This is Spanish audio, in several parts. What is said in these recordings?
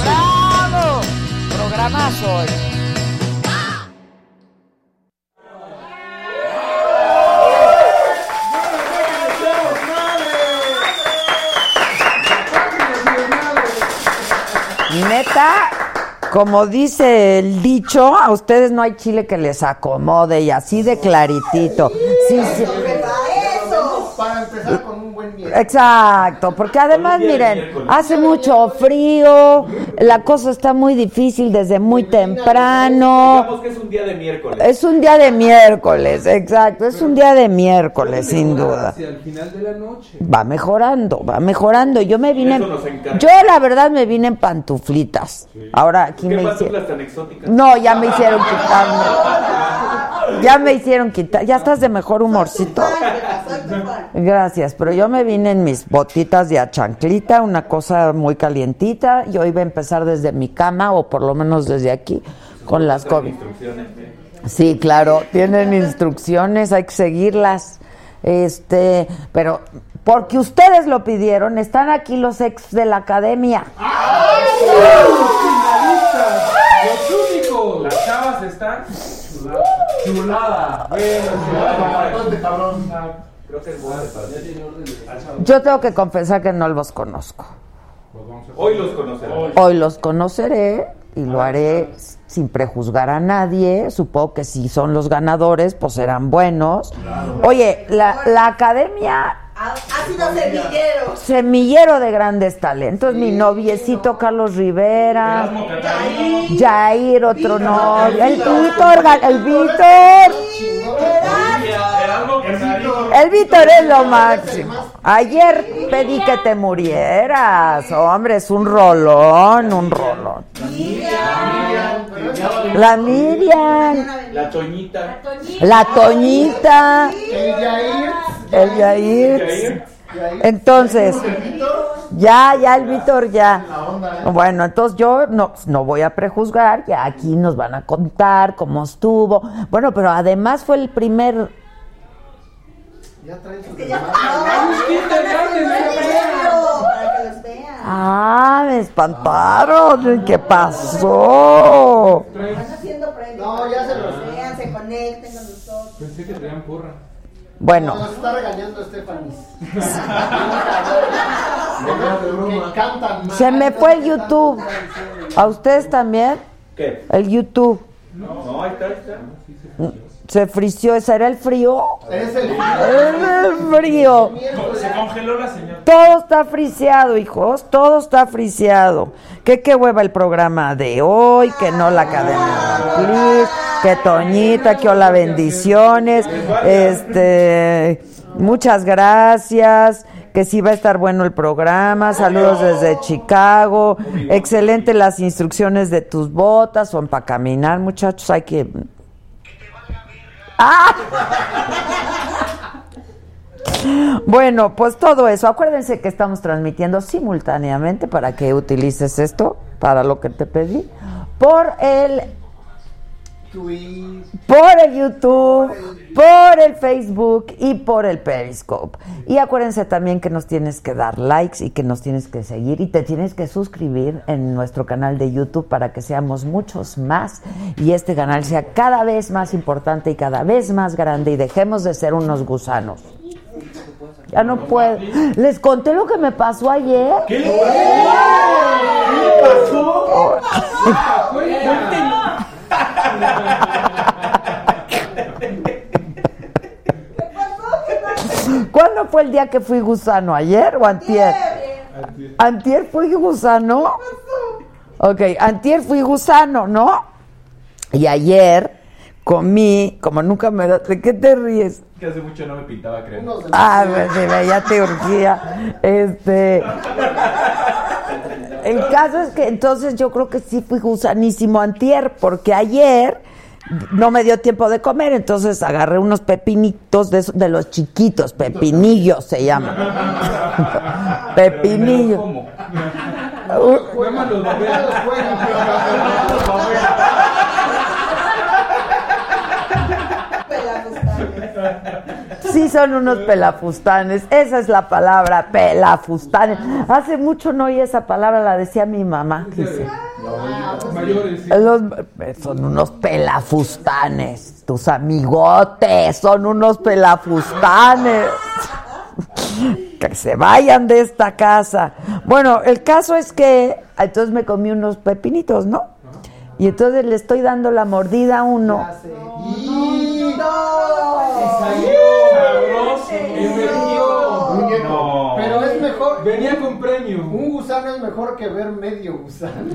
¡Bravo! Programazo hoy. Neta, como dice el dicho, a ustedes no hay chile que les acomode y así de claritito. Sí, sí. Para empezar con un buen miércoles. Exacto, porque además, miren, hace mucho frío, la cosa está muy difícil desde muy temprano. Digamos que es un día de miércoles. Es un día de miércoles, exacto, es un día de miércoles, sin duda. Hacia el final de la noche. Va mejorando, va mejorando. Yo me vine, yo la verdad me vine en pantuflitas. Ahora aquí ¿Qué me hicieron. No, ya me hicieron quitarme. Ya me hicieron quitar. Ya estás de mejor humorcito. Gracias, pero yo me vine en mis botitas de achanclita, una cosa muy calientita. Yo iba a empezar desde mi cama o por lo menos desde aquí con las COVID. Instrucciones, ¿eh? Sí, claro, tienen instrucciones, hay que seguirlas. Este, pero porque ustedes lo pidieron, están aquí los ex de la academia. Los únicos. Las chavas están chulada. Bueno, chulada. ¿Dónde, cabrón? Creo que es bueno. Yo tengo que confesar que no los conozco. Hoy los conocerán. Hoy los conoceré y lo haré sin prejuzgar a nadie. Supongo que si son los ganadores, pues serán buenos. Oye, la, la academia Ha, ha sido semillero. semillero de grandes talentos. Mi noviecito Carlos Rivera, Jair, otro novio, el Víctor, el Víctor. El Víctor es lo máximo. Ayer pedí que te murieras. Hombre, es un rolón, un rolón. La Miriam, La Toñita. la Toñita, El Yair. el Yair. Entonces, ya, ya el Víctor ya. Bueno, entonces yo no, no voy a prejuzgar, ya aquí nos van a contar cómo estuvo. Bueno, pero además fue el primer Ya los vean. Ah, me espantaron. ¿Qué pasó? Están haciendo premios. No, ya se los- vean, se conecten con nosotros. Pensé que traían porra. Bueno, Nos está regañando mal. se me fue el YouTube. ¿A ustedes también? ¿Qué? El YouTube. No, ahí está, ahí está. Se frició. ¿Ese era el frío? Es el Es el frío. Se congeló la señora. Todo está friseado, hijos. Todo está friseado. Que qué hueva el programa de hoy, que no la cadena que Toñita, que hola bendiciones. Este, muchas gracias. Que sí va a estar bueno el programa. Saludos desde Chicago. Excelente las instrucciones de tus botas. Son para caminar, muchachos. Hay que. Bueno, pues todo eso. Acuérdense que estamos transmitiendo simultáneamente para que utilices esto para lo que te pedí por el por el YouTube, por el Facebook y por el Periscope. Y acuérdense también que nos tienes que dar likes y que nos tienes que seguir y te tienes que suscribir en nuestro canal de YouTube para que seamos muchos más y este canal sea cada vez más importante y cada vez más grande y dejemos de ser unos gusanos. Ya no puedo. Les conté lo que me pasó ayer. ¿Qué le pasó? ¿Qué le pasó? Cuenta. ¿Cuándo fue el día que fui gusano? ¿Ayer o antier? Antier fui gusano. Ok, antier fui gusano, ¿no? Y ayer comí, como nunca me da... ¿De qué te ríes? Que hace mucho no me pintaba de Ah, pues sí, ve, ya te urgía. Este. El caso es que entonces yo creo que sí fui gusanísimo antier, porque ayer no me dio tiempo de comer, entonces agarré unos pepinitos de, esos- de los chiquitos, pepinillos se llaman. Pepinillos. Uh, Sí, son unos pelafustanes. Esa es la palabra, pelafustanes. Hace mucho no oí esa palabra, la decía mi mamá. dice. Los- son unos pelafustanes. Tus amigotes son unos pelafustanes. que se vayan de esta casa. Bueno, el caso es que entonces me comí unos pepinitos, ¿no? Y entonces le estoy dando la mordida a uno. Sabroso. No. Pero es mejor. Venía con premio. Un gusano es mejor que ver medio gusano.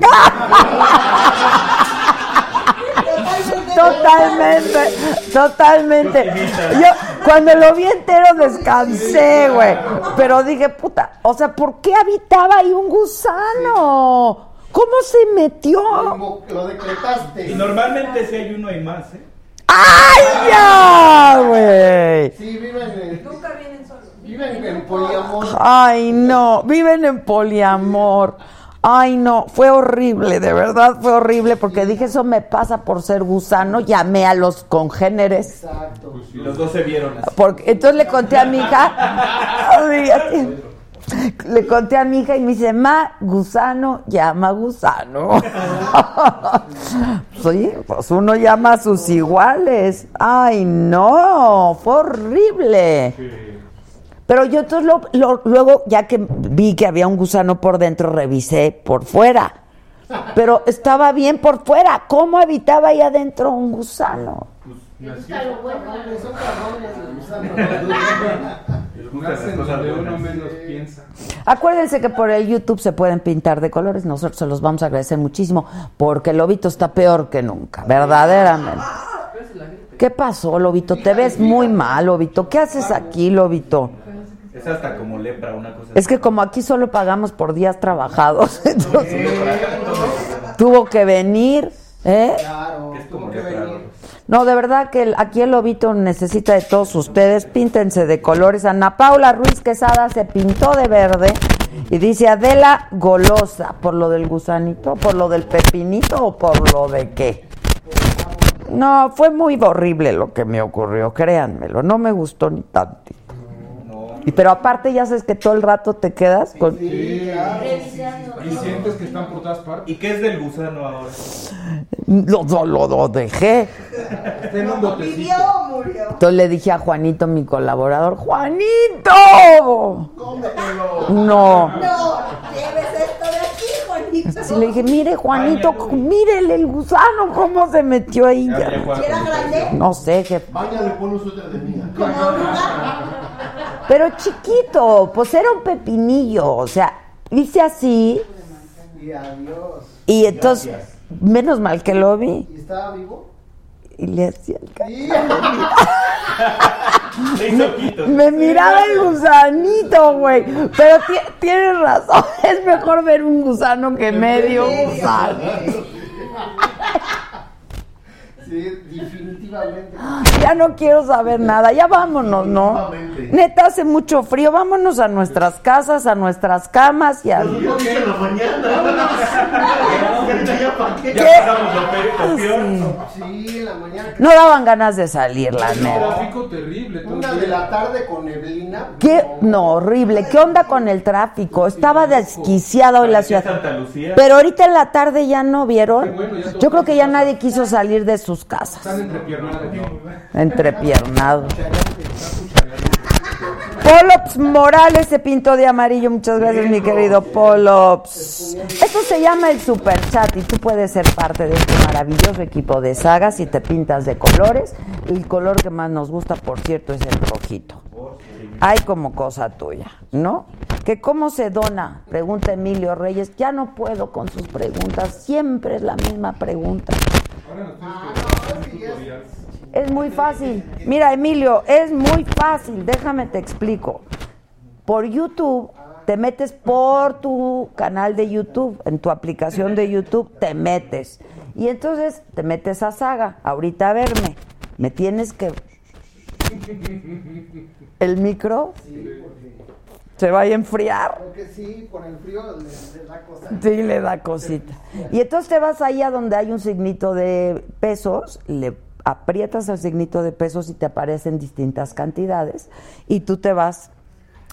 Totalmente, totalmente. Yo cuando lo vi entero descansé, güey. Pero dije, puta, o sea, ¿por qué habitaba ahí un gusano? ¿Cómo se metió? Como lo decretaste. Y normalmente si hay uno hay más, ¿eh? ¡Ay, ya, güey! Sí, viven en. Nunca vienen solos. Viven en poliamor. Ay, no, viven en poliamor. Ay, no, fue horrible, de verdad fue horrible porque dije, eso me pasa por ser gusano. Llamé a los congéneres. Exacto. Y los dos se vieron así. Porque, entonces le conté a mi hija, le conté a mi hija y me dice, ma, gusano llama gusano. sí, pues uno llama a sus iguales. Ay, no, fue horrible. Pero yo entonces lo- luego, ya que vi que había un gusano por dentro, revisé por fuera. Pero estaba bien por fuera. ¿Cómo habitaba ahí adentro un gusano? Piensa. Acuérdense que por el YouTube se pueden pintar de colores. Nosotros se los vamos a agradecer muchísimo porque Lobito está peor que nunca, verdaderamente. ¿Qué pasó, Lobito? Te ves muy mal, Lobito. ¿Qué haces aquí, Lobito? Es hasta como lepra, una cosa Es que como aquí solo pagamos por días trabajados, entonces tuvo que venir, ¿eh? Claro, Es como tuvo que lepra. venir. No, de verdad que el- aquí el lobito necesita de todos ustedes. Píntense de colores. Ana Paula Ruiz Quesada se pintó de verde y dice Adela golosa por lo del gusanito, por lo del pepinito o por lo de qué. No, fue muy horrible lo que me ocurrió, créanmelo. No me gustó ni tantito. Y pero aparte ya sabes que todo el rato te quedas con Y sientes que están por todas partes. ¿Y qué es del gusano ahora? lo, lo, lo- lo dejé. Está en un botecito. Vivió o murió. Entonces le dije a Juanito, mi colaborador, ¡Juanito! No. No, lleves esto de aquí, Juanito. Sí, le dije, mire, Juanito, mírele el gusano, cómo se metió ahí. Ya, ya, Ya. Juan. ¿Si era grande? No sé, jefe. Báñale, pon un suéter de mía. Como oruga. Pero chiquito, pues era un pepinillo, o sea, hice así Y adiós. y entonces, menos mal que lo vi ¿Y estaba vivo? y le hacía el ca- Sí. Le hizo ojitos. Me miraba el gusanito, güey. Pero ti- tienes razón, es mejor ver un gusano que medio gusano. Sí, definitivamente. Ya no quiero saber nada, ya vámonos, ¿no? Neta, hace mucho frío, vámonos a nuestras casas, a nuestras camas y a... Yo dije en la mañana. Qué. Sí, la mañana. No daban ganas de salir, la Un neta. tráfico terrible. todo Una el de día. la tarde con neblina. ¿Qué? No, horrible. ¿Qué onda con el tráfico? Estaba desquiciada hoy la ciudad. Pero ahorita en la tarde ya no vieron. Yo creo que ya nadie quiso salir de sus Están casas. entrepiernados. Entrepiernados. Polops Morales se pintó de amarillo. Muchas gracias, mi querido Polops. Esto se llama el Super Chat y tú puedes ser parte de este maravilloso equipo de sagas si te pintas de colores. El color que más nos gusta, por cierto, es el rojito. Hay como cosa tuya, ¿no? Que cómo se dona, pregunta Emilio Reyes. Ya no puedo con sus preguntas, siempre es la misma pregunta. Es muy fácil. Mira, Emilio, es muy fácil. Déjame te explico. Por YouTube, te metes por tu canal de YouTube, en tu aplicación de YouTube, te metes. Y entonces te metes a Saga. Ahorita a verme. Me tienes que. ¿El micro? Se va a enfriar. Porque sí, con el frío le, le da cosa. Sí, le da cosita. Y entonces te vas ahí a donde hay un signito de pesos, le aprietas el signito de pesos y te aparecen distintas cantidades y tú te vas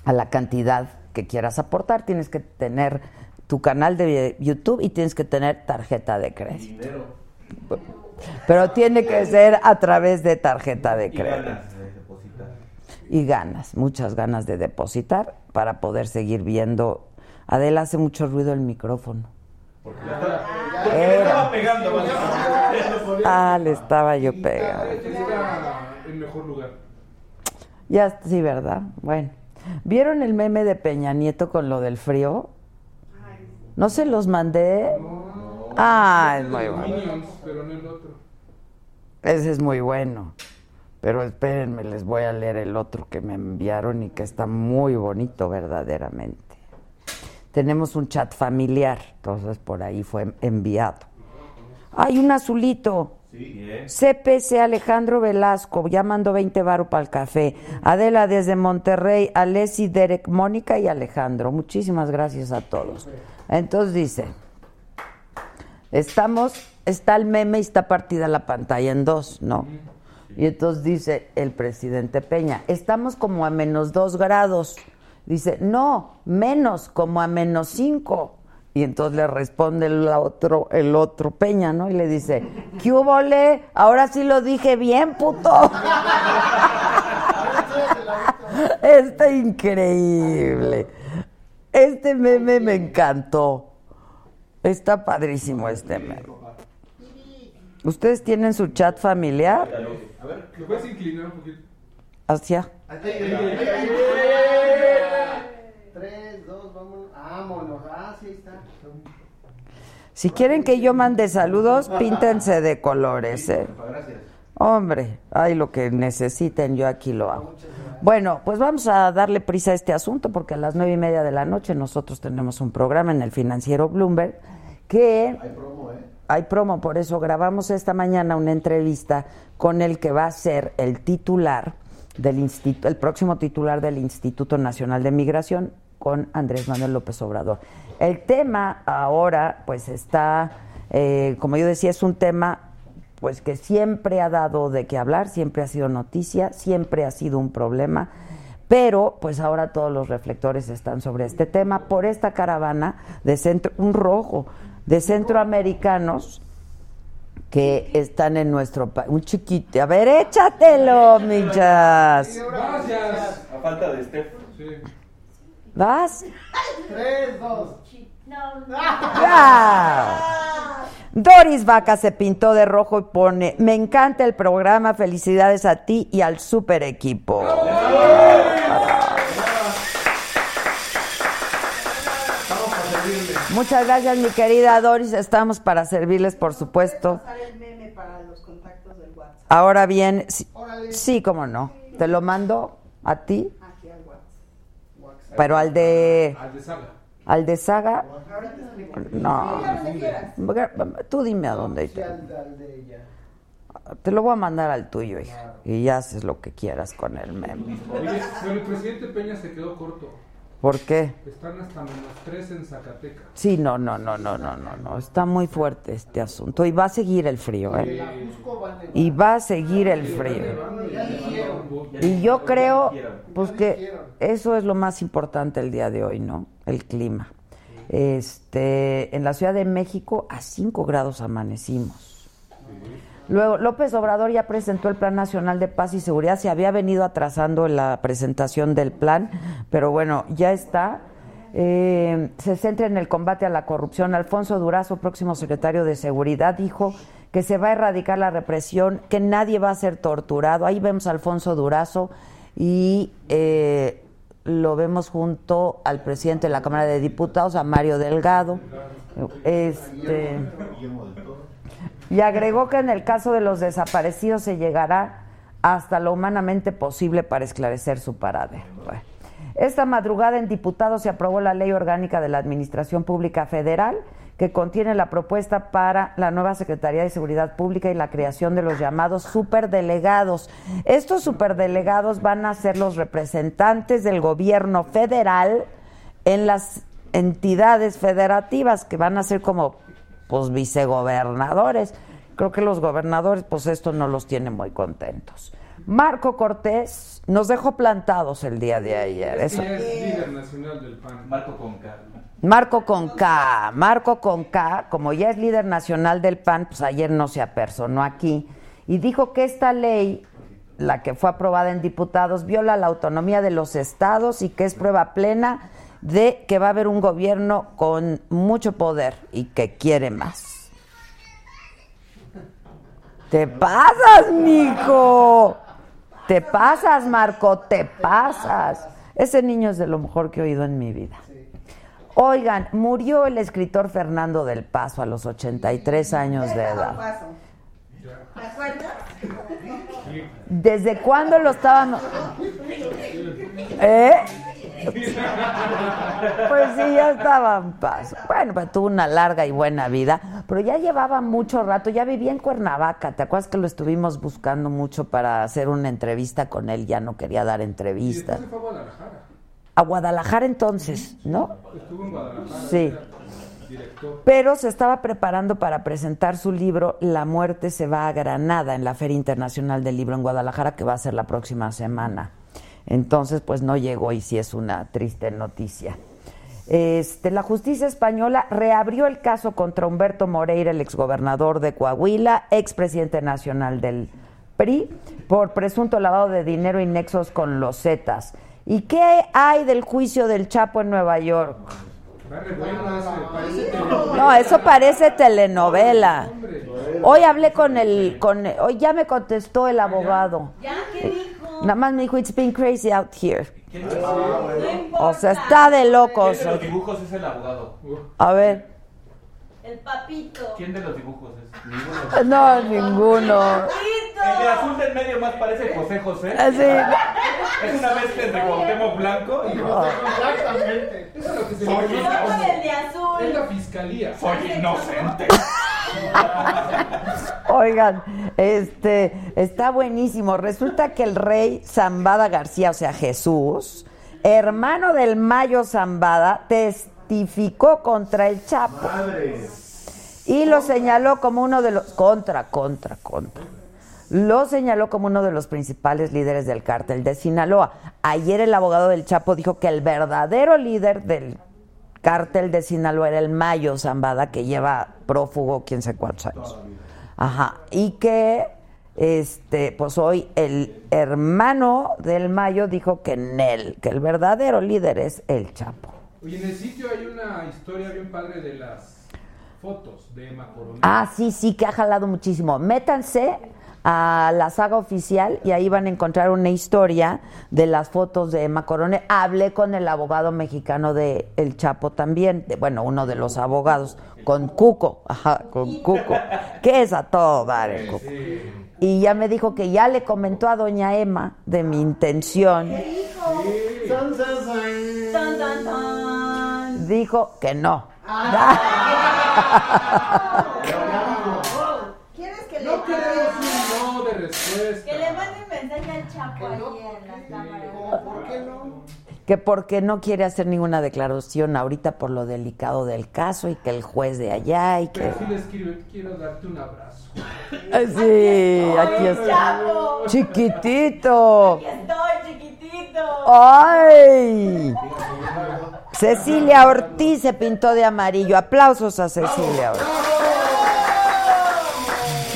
a la cantidad que quieras aportar. Tienes que tener tu canal de YouTube y tienes que tener tarjeta de crédito. Pero tiene que ser a través de tarjeta de crédito. Y ganas, muchas ganas de depositar para poder seguir viendo. Adela hace mucho ruido el micrófono. estaba pegando. Ah, le estaba yo pegando. en mejor lugar. Ya, sí, ¿verdad? Bueno. ¿Vieron el meme de Peña Nieto con lo del frío? ¿No se los mandé? Ah, es muy bueno. Minions, pero no el otro. Ese es muy bueno. Pero espérenme, les voy a leer el otro que me enviaron y que está muy bonito verdaderamente. Tenemos un chat familiar, entonces por ahí fue enviado. Hay un azulito. CPC Alejandro Velasco, ya mandó 20 baros para el café. Adela desde Monterrey, Alessi, Derek, Mónica y Alejandro. Muchísimas gracias a todos. Entonces dice, estamos, está el meme y está partida la pantalla en dos, ¿no? Y entonces dice el presidente Peña, estamos como a menos dos grados. Dice, no, menos, como a menos cinco. Y entonces le responde el otro, el otro Peña, ¿no? Y le dice, ¿qué hubo, le? Ahora sí lo dije bien, puto. Está increíble. Este meme me encantó. Está padrísimo este meme. ¿Ustedes tienen su chat familiar? A ver, ¿lo puedes inclinar un poquito? Hacia. Tres, dos, vámonos. Vámonos. Ah, sí está. Si quieren que yo mande saludos, píntense de colores, ¿eh? Gracias. Hombre, hay lo que necesiten, yo aquí lo hago. Bueno, pues vamos a darle prisa a este asunto porque a las nueve y media de la noche nosotros tenemos un programa en el financiero Bloomberg que Hay promo, ¿eh? Hay promo, por eso grabamos esta mañana una entrevista con el que va a ser el titular del instituto, el próximo titular del Instituto Nacional de Migración con Andrés Manuel López Obrador. El tema ahora, pues está, eh, como yo decía, es un tema pues que siempre ha dado de qué hablar, siempre ha sido noticia, siempre ha sido un problema, pero pues ahora todos los reflectores están sobre este tema por esta caravana de centro, un rojo de centroamericanos que están en nuestro país. Un chiquito. A ver, échatelo, millas. Gracias. A falta de Steph. Sí. ¿Vas? Tres, dos. ¡Ya! Doris Vaca se pintó de rojo y pone, me encanta el programa, felicidades a ti y al super equipo. Muchas gracias, mi querida Doris. Estamos para servirles, por supuesto. pasar el meme para los contactos del WhatsApp. Ahora bien, sí, sí, cómo no. Te lo mando a ti, Aquí al WhatsApp. pero al de Al de Saga. al de Saga, Ahorita explico. no. Tú dime a dónde. Ella. Te lo voy a mandar al tuyo, hija. Y ya haces lo que quieras con el meme. Oye, pero el presidente Peña se quedó corto. ¿Por qué? Están hasta menos tres en Zacatecas. Sí, no, no, no, no, no, no, no. Está muy fuerte este asunto. Y va a seguir el frío, ¿eh? Y va a seguir el frío. Y yo creo, pues que eso es lo más importante el día de hoy, ¿no? El clima. Este, en la Ciudad de México a 5 grados amanecimos. Luego, López Obrador ya presentó el Plan Nacional de Paz y Seguridad. Se había venido atrasando la presentación del plan, pero bueno, ya está. Eh, se centra en el combate a la corrupción. Alfonso Durazo, próximo secretario de Seguridad, dijo que se va a erradicar la represión, que nadie va a ser torturado. Ahí vemos a Alfonso Durazo y eh, lo vemos junto al presidente de la Cámara de Diputados, a Mario Delgado. Este, y agregó que en el caso de los desaparecidos se llegará hasta lo humanamente posible para esclarecer su paradero. Esta madrugada en diputados se aprobó la Ley Orgánica de la Administración Pública Federal que contiene la propuesta para la nueva Secretaría de Seguridad Pública y la creación de los llamados superdelegados. Estos superdelegados van a ser los representantes del gobierno federal en las entidades federativas que van a ser como pues vicegobernadores. Creo que los gobernadores pues esto no los tiene muy contentos. Marco Cortés nos dejó plantados el día de ayer. Eso. es líder nacional del PAN. Marco con K. Marco con K. Marco con K, como ya es líder nacional del PAN, pues ayer no se apersonó aquí y dijo que esta ley, la que fue aprobada en diputados, viola la autonomía de los estados y que es prueba plena de que va a haber un gobierno con mucho poder y que quiere más. Te pasas, mijo. Te pasas, Marco, te pasas. Ese niño es de lo mejor que he oído en mi vida. Oigan, murió el escritor Fernando del Paso a los 83 años de edad. ¿Desde cuándo lo estaban...? ¿Eh? Pues sí, ya estaba en paso. Bueno, pues tuvo una larga y buena vida, pero ya llevaba mucho rato, ya vivía en Cuernavaca. ¿Te acuerdas que lo estuvimos buscando mucho para hacer una entrevista con él? Ya no quería dar entrevistas. Y fue a Guadalajara. A Guadalajara entonces, ¿no? Estuvo en Guadalajara. Sí. Director. Pero se estaba preparando para presentar su libro La muerte se va a Granada en la Feria Internacional del Libro en Guadalajara, que va a ser la próxima semana. Entonces, pues no llegó y sí es una triste noticia. Este, la justicia española reabrió el caso contra Humberto Moreira, el exgobernador de Coahuila, expresidente nacional del PRI, por presunto lavado de dinero y nexos con los Zetas. ¿Y qué hay del juicio del Chapo en Nueva York? No, eso parece telenovela. Hoy hablé con el, con, hoy ya me contestó el abogado. ¿Ya qué dijo? Nada más me dijo, it's been crazy out here. O sea, está de locos. ¿Quién de los dibujos es el abogado? A ver. El papito. ¿Quién de los dibujos es? Ninguno. No, ninguno. El de azul del medio más parece José José. Sí. Es una mezcla entre Cuauhtémoc Blanco y Exactamente. Eso es lo que se Soy El como- de azul. Es la fiscalía. soy inocente. Oigan, este está buenísimo. Resulta que el rey Zambada García, o sea, Jesús, hermano del Mayo Zambada, testificó contra el Chapo. Y lo señaló como uno de los contra, contra, contra. Lo señaló como uno de los principales líderes del cártel de Sinaloa. Ayer el abogado del Chapo dijo que el verdadero líder del cártel de Sinaloa era el Mayo Zambada, que lleva prófugo quién sabe cuántos años. Ajá. Y que este, pues hoy el hermano del Mayo dijo que Nel, que el verdadero líder es el Chapo. Oye, en el sitio hay una historia bien padre de las fotos de Emma Coronel. Ah, sí, sí, que ha jalado muchísimo. Métanse a la saga oficial y ahí van a encontrar una historia de las fotos de Emma Coronel. Hablé con el abogado mexicano de El Chapo también, de- bueno, uno de los abogados, con Cuco, ajá, con Cuco, que es a todo dar el Cuco. Y ya me dijo que ya le comentó a doña Emma de mi intención. Tan, tan, tan. Dijo que no. ¿Quieres que le No queremos un no de respuesta. Que le mande un mensaje al Chapo ahí en las cámaras. ¿Por qué no? Que porque no quiere hacer ninguna declaración ahorita por lo delicado del caso y que el juez de allá y que... Pero sí le escribe, quiero darte un abrazo. Sí, aquí está. Chapo. Chiquitito. Aquí estoy, chiquitito. ¡Ay! Cecilia Ortiz se pintó de amarillo. Aplausos a Cecilia Ortiz.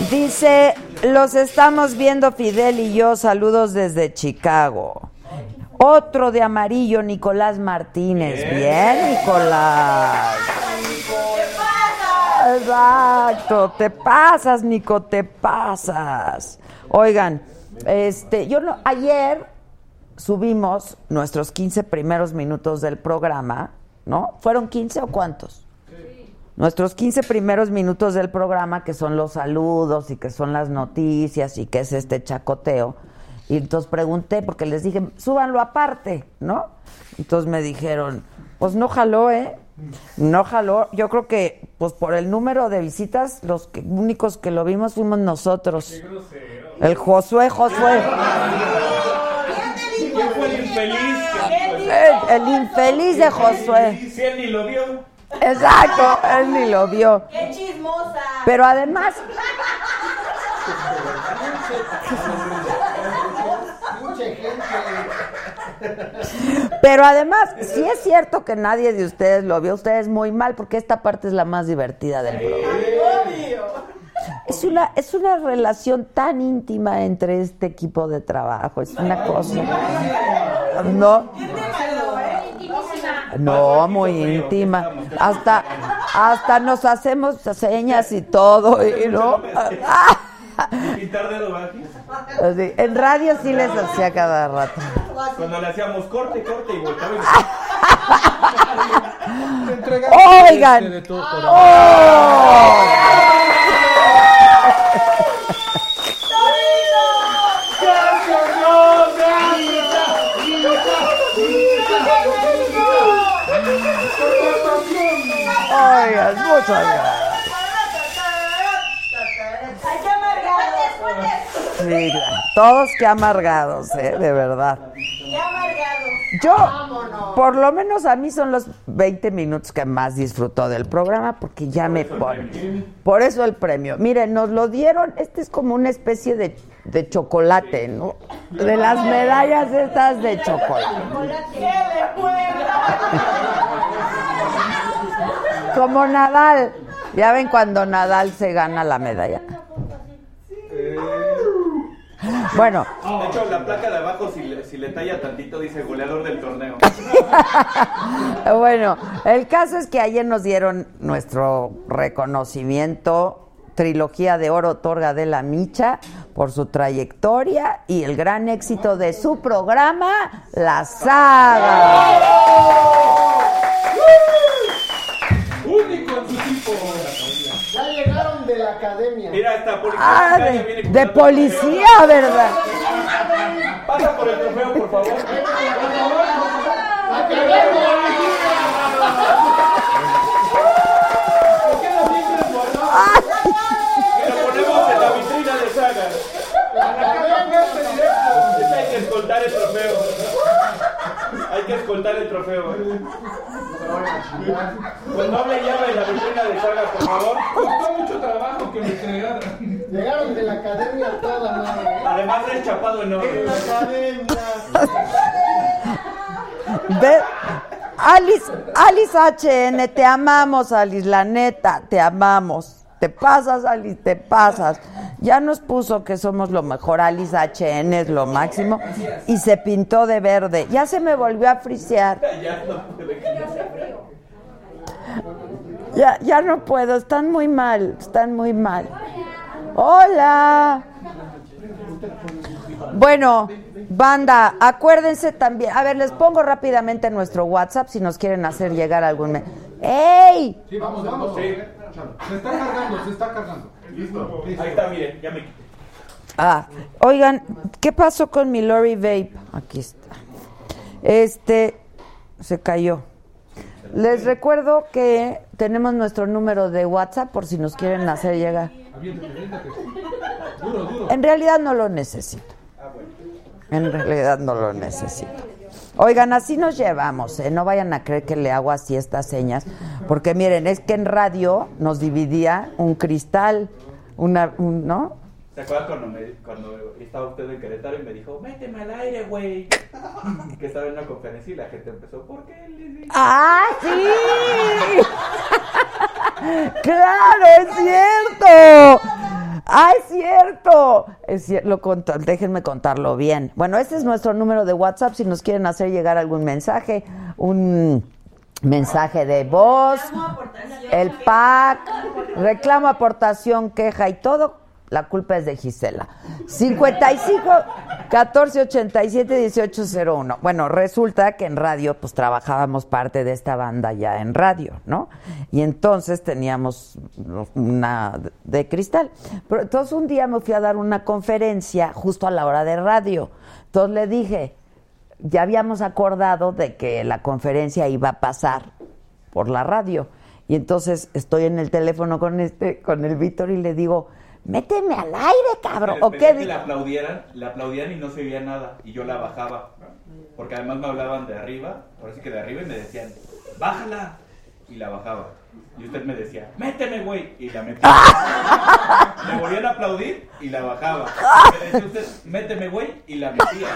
Dice, los estamos viendo Fidel y yo, saludos desde Chicago. Otro de amarillo, Nicolás Martínez. Bien, Nicolás. Exacto, te pasas, Nico, te pasas. Oigan, este, yo no, ayer subimos nuestros 15 primeros minutos del programa, ¿no? ¿Fueron 15 o cuántos? Nuestros 15 primeros minutos del programa, que son los saludos y que son las noticias y que es este chacoteo. Y entonces pregunté, porque les dije, súbanlo aparte, ¿no? Entonces me dijeron, pues no jaló, ¿eh? No jaló. Yo creo que, pues por el número de visitas, los que- únicos que lo vimos fuimos nosotros. El Josué, Josué. ¿Quién fue el infeliz? El, el infeliz de Josué. Si él ni lo vio. Exacto, él ni lo vio. ¡Qué chismosa! Pero además, pero además, sí es cierto que nadie de ustedes lo vio, ustedes muy mal, porque esta parte es la más divertida del programa. Es una, es una relación tan íntima entre este equipo de trabajo, es una cosa. No, no, muy íntima. Hasta, hasta nos hacemos señas y todo, y no. Pintar aquí. Así, En radio sí les hacía cada rato. Cuando le hacíamos corte, corte y volteaba y Oigan. este de todo corazón. ¡Oh! Oigan, muchas gracias. ¡Ay, qué todos que amargados, ¿eh? de verdad. ¡Qué amargados! Yo, por lo menos a mí son los 20 minutos que más disfruto del programa porque ya me ponen. Por eso el premio. Miren, nos lo dieron, este es como una especie de, de chocolate, ¿no? De las medallas estas de chocolate. ¡Qué de Como Nadal. Ya ven cuando Nadal se gana la medalla. Bueno, De hecho, la placa de abajo, si le, si le talla tantito, dice goleador del torneo. bueno, el caso es que ayer nos dieron nuestro reconocimiento, trilogía de oro otorga de la Micha, por su trayectoria y el gran éxito de su programa, La Saga. De la academia. Mira, esta policía. Ah, de, viene de con- policía, ¿verdad? Pasa por el trofeo, por favor. Lo ponemos en la vitrina de saga. Ese hay que escoltar el trofeo. Hay que escoltar el trofeo. ¿Eh? Con doble llave en la vitrina de saga, por favor. Costó mucho trabajo que me entregaran. Llegaron de la academia toda madre. Además del chapado enorme. Ve, Alice, Alice HN, te amamos, Alice, la neta, te amamos. Te pasas, Alice, te pasas. Ya nos puso que somos lo mejor, Alice HN es lo máximo. Y se pintó de verde. Ya se me volvió a frisear. Ya. Ya, no puedo, están muy mal, están muy mal. Hola. Bueno, banda, acuérdense también. A ver, les pongo rápidamente nuestro WhatsApp si nos quieren hacer llegar algún. ¡Ey! Sí, vamos, vamos. Sí. Se está cargando, se está cargando. Listo. Ahí está, mire, ya me quité. Ah, oigan, ¿qué pasó con mi Lori Vape? Aquí está. Este se cayó. Les recuerdo que tenemos nuestro número de WhatsApp por si nos quieren hacer llegar. En realidad no lo necesito. En realidad no lo necesito. Oigan, así nos llevamos, ¿eh? No vayan a creer que le hago así estas señas. Porque miren, es que en radio nos dividía un cristal, una, un- ¿no? ¿Se acuerdan cuando, me, cuando estaba usted en Querétaro y me dijo, méteme al aire, güey? que estaba en una conferencia y la gente empezó, ¿por qué? les digo?" ¡Ah, sí! ¡Claro, es cierto! ¡Ah, es cierto! Es cier- lo conto- déjenme contarlo bien. Bueno, este es nuestro número de WhatsApp si nos quieren hacer llegar algún mensaje, un mensaje de voz, el pack, reclamo, aportación, queja y todo. La culpa es de Gisela. 55 14 87 18 01. Bueno, resulta que en radio, pues trabajábamos parte de esta banda ya en radio, ¿no? Y entonces teníamos una de cristal. Pero entonces un día me fui a dar una conferencia justo a la hora de radio. Entonces le dije, ya habíamos acordado de que la conferencia iba a pasar por la radio. Y entonces estoy en el teléfono con este, con el Víctor y le digo, méteme al aire, cabrón. ¿O qué? que la aplaudieran, la aplaudían y no se oía nada. Y yo la bajaba. Porque además me hablaban de arriba, ahora sí que de arriba, y me decían, bájala. Y la bajaba. Y usted me decía, méteme, güey. Y la metía. me volvían a aplaudir y la bajaba. Me decía usted, méteme, güey. Y la metía.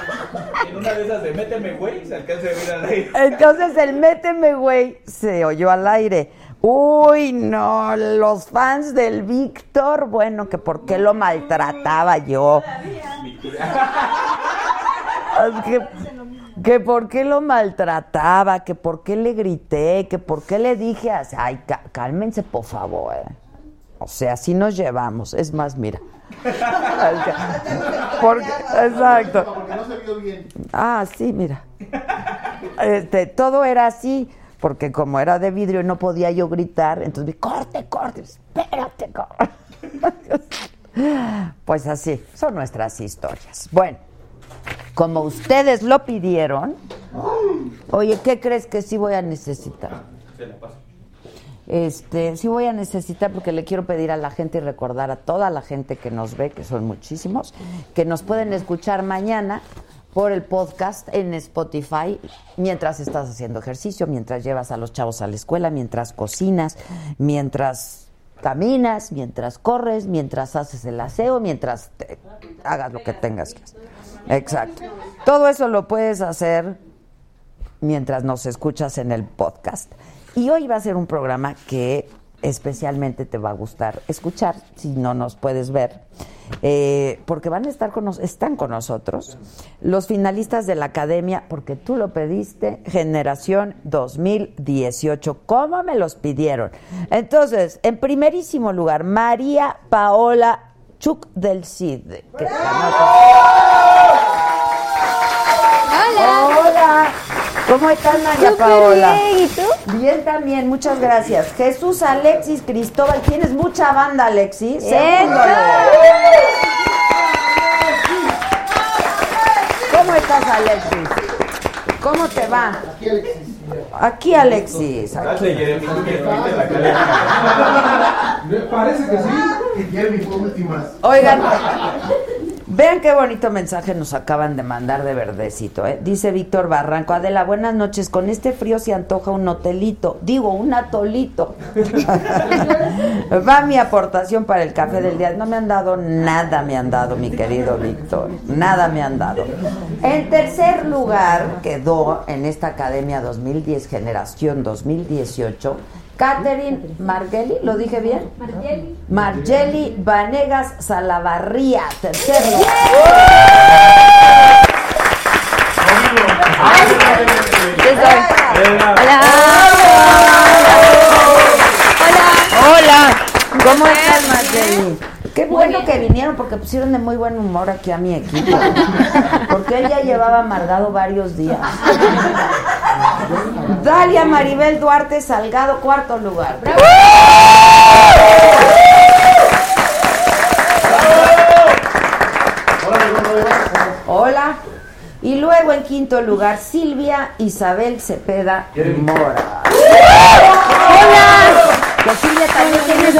Y en una de esas de méteme, güey, se alcanza a ver al aire. Entonces el méteme, güey, se oyó al aire. Uy, no, los fans del Víctor, bueno, que por qué lo maltrataba yo. que, que por qué lo maltrataba, que por qué le grité, que por qué le dije, así, ay, cá- cálmense por favor. eh". O sea, así nos llevamos. Es más, mira. Porque, exacto. Porque no se vio bien. Ah, sí, mira. Este, todo era así, porque como era de vidrio no podía yo gritar, entonces corte, corte, espérate, corte. Pues así, son nuestras historias. Bueno, como ustedes lo pidieron, oye, ¿qué crees que sí voy a necesitar? Este, sí voy a necesitar porque le quiero pedir a la gente y recordar a toda la gente que nos ve, que son muchísimos, que nos pueden escuchar mañana por el podcast en Spotify mientras estás haciendo ejercicio, mientras llevas a los chavos a la escuela, mientras cocinas, mientras caminas, mientras corres, mientras haces el aseo, mientras te- hagas lo que tengas que hacer. Exacto. Todo eso lo puedes hacer mientras nos escuchas en el podcast. Y hoy va a ser un programa que especialmente te va a gustar escuchar, si no nos puedes ver, eh, porque van a estar con nos- están con nosotros los finalistas de la academia, porque tú lo pediste, Generación 2018. ¿Cómo me los pidieron? Entonces, en primerísimo lugar, María Paola Chuc del Cid. que Hola. Hola. ¿Cómo estás, María Paola? bien, ¿y tú? Bien también, muchas gracias. Jesús Alexis Cristóbal, tienes mucha banda, Alexis. ¿Cómo estás, Alexis? ¿Cómo te va? Aquí Alexis. Aquí, Alexis. aquí. Parece que sí. Jeremy fue últimas. Oigan, vean qué bonito mensaje nos acaban de mandar de verdecito. ¿eh? Dice Víctor Barranco, Adela, buenas noches. Con este frío se antoja un hotelito. Digo, un atolito. Va mi aportación para el café del día. No me han dado nada, me han dado, mi querido Víctor. Nada me han dado. En tercer lugar quedó en esta Academia 2010, Generación 2018, Catherine Margelli, ¿lo dije bien? Margeli. Margeli Vanegas Salavarría, tercer lugar. Hola. Hola, ¿cómo estás, Margeli? Qué bueno que vinieron porque pusieron de muy buen humor aquí a mi equipo. Porque él ya llevaba amargado varios días. Dalia Maribel Duarte Salgado, cuarto lugar. Hola. Y luego en quinto lugar, Silvia Isabel Cepeda Mora. ¡Hola! Que Silvia también tiene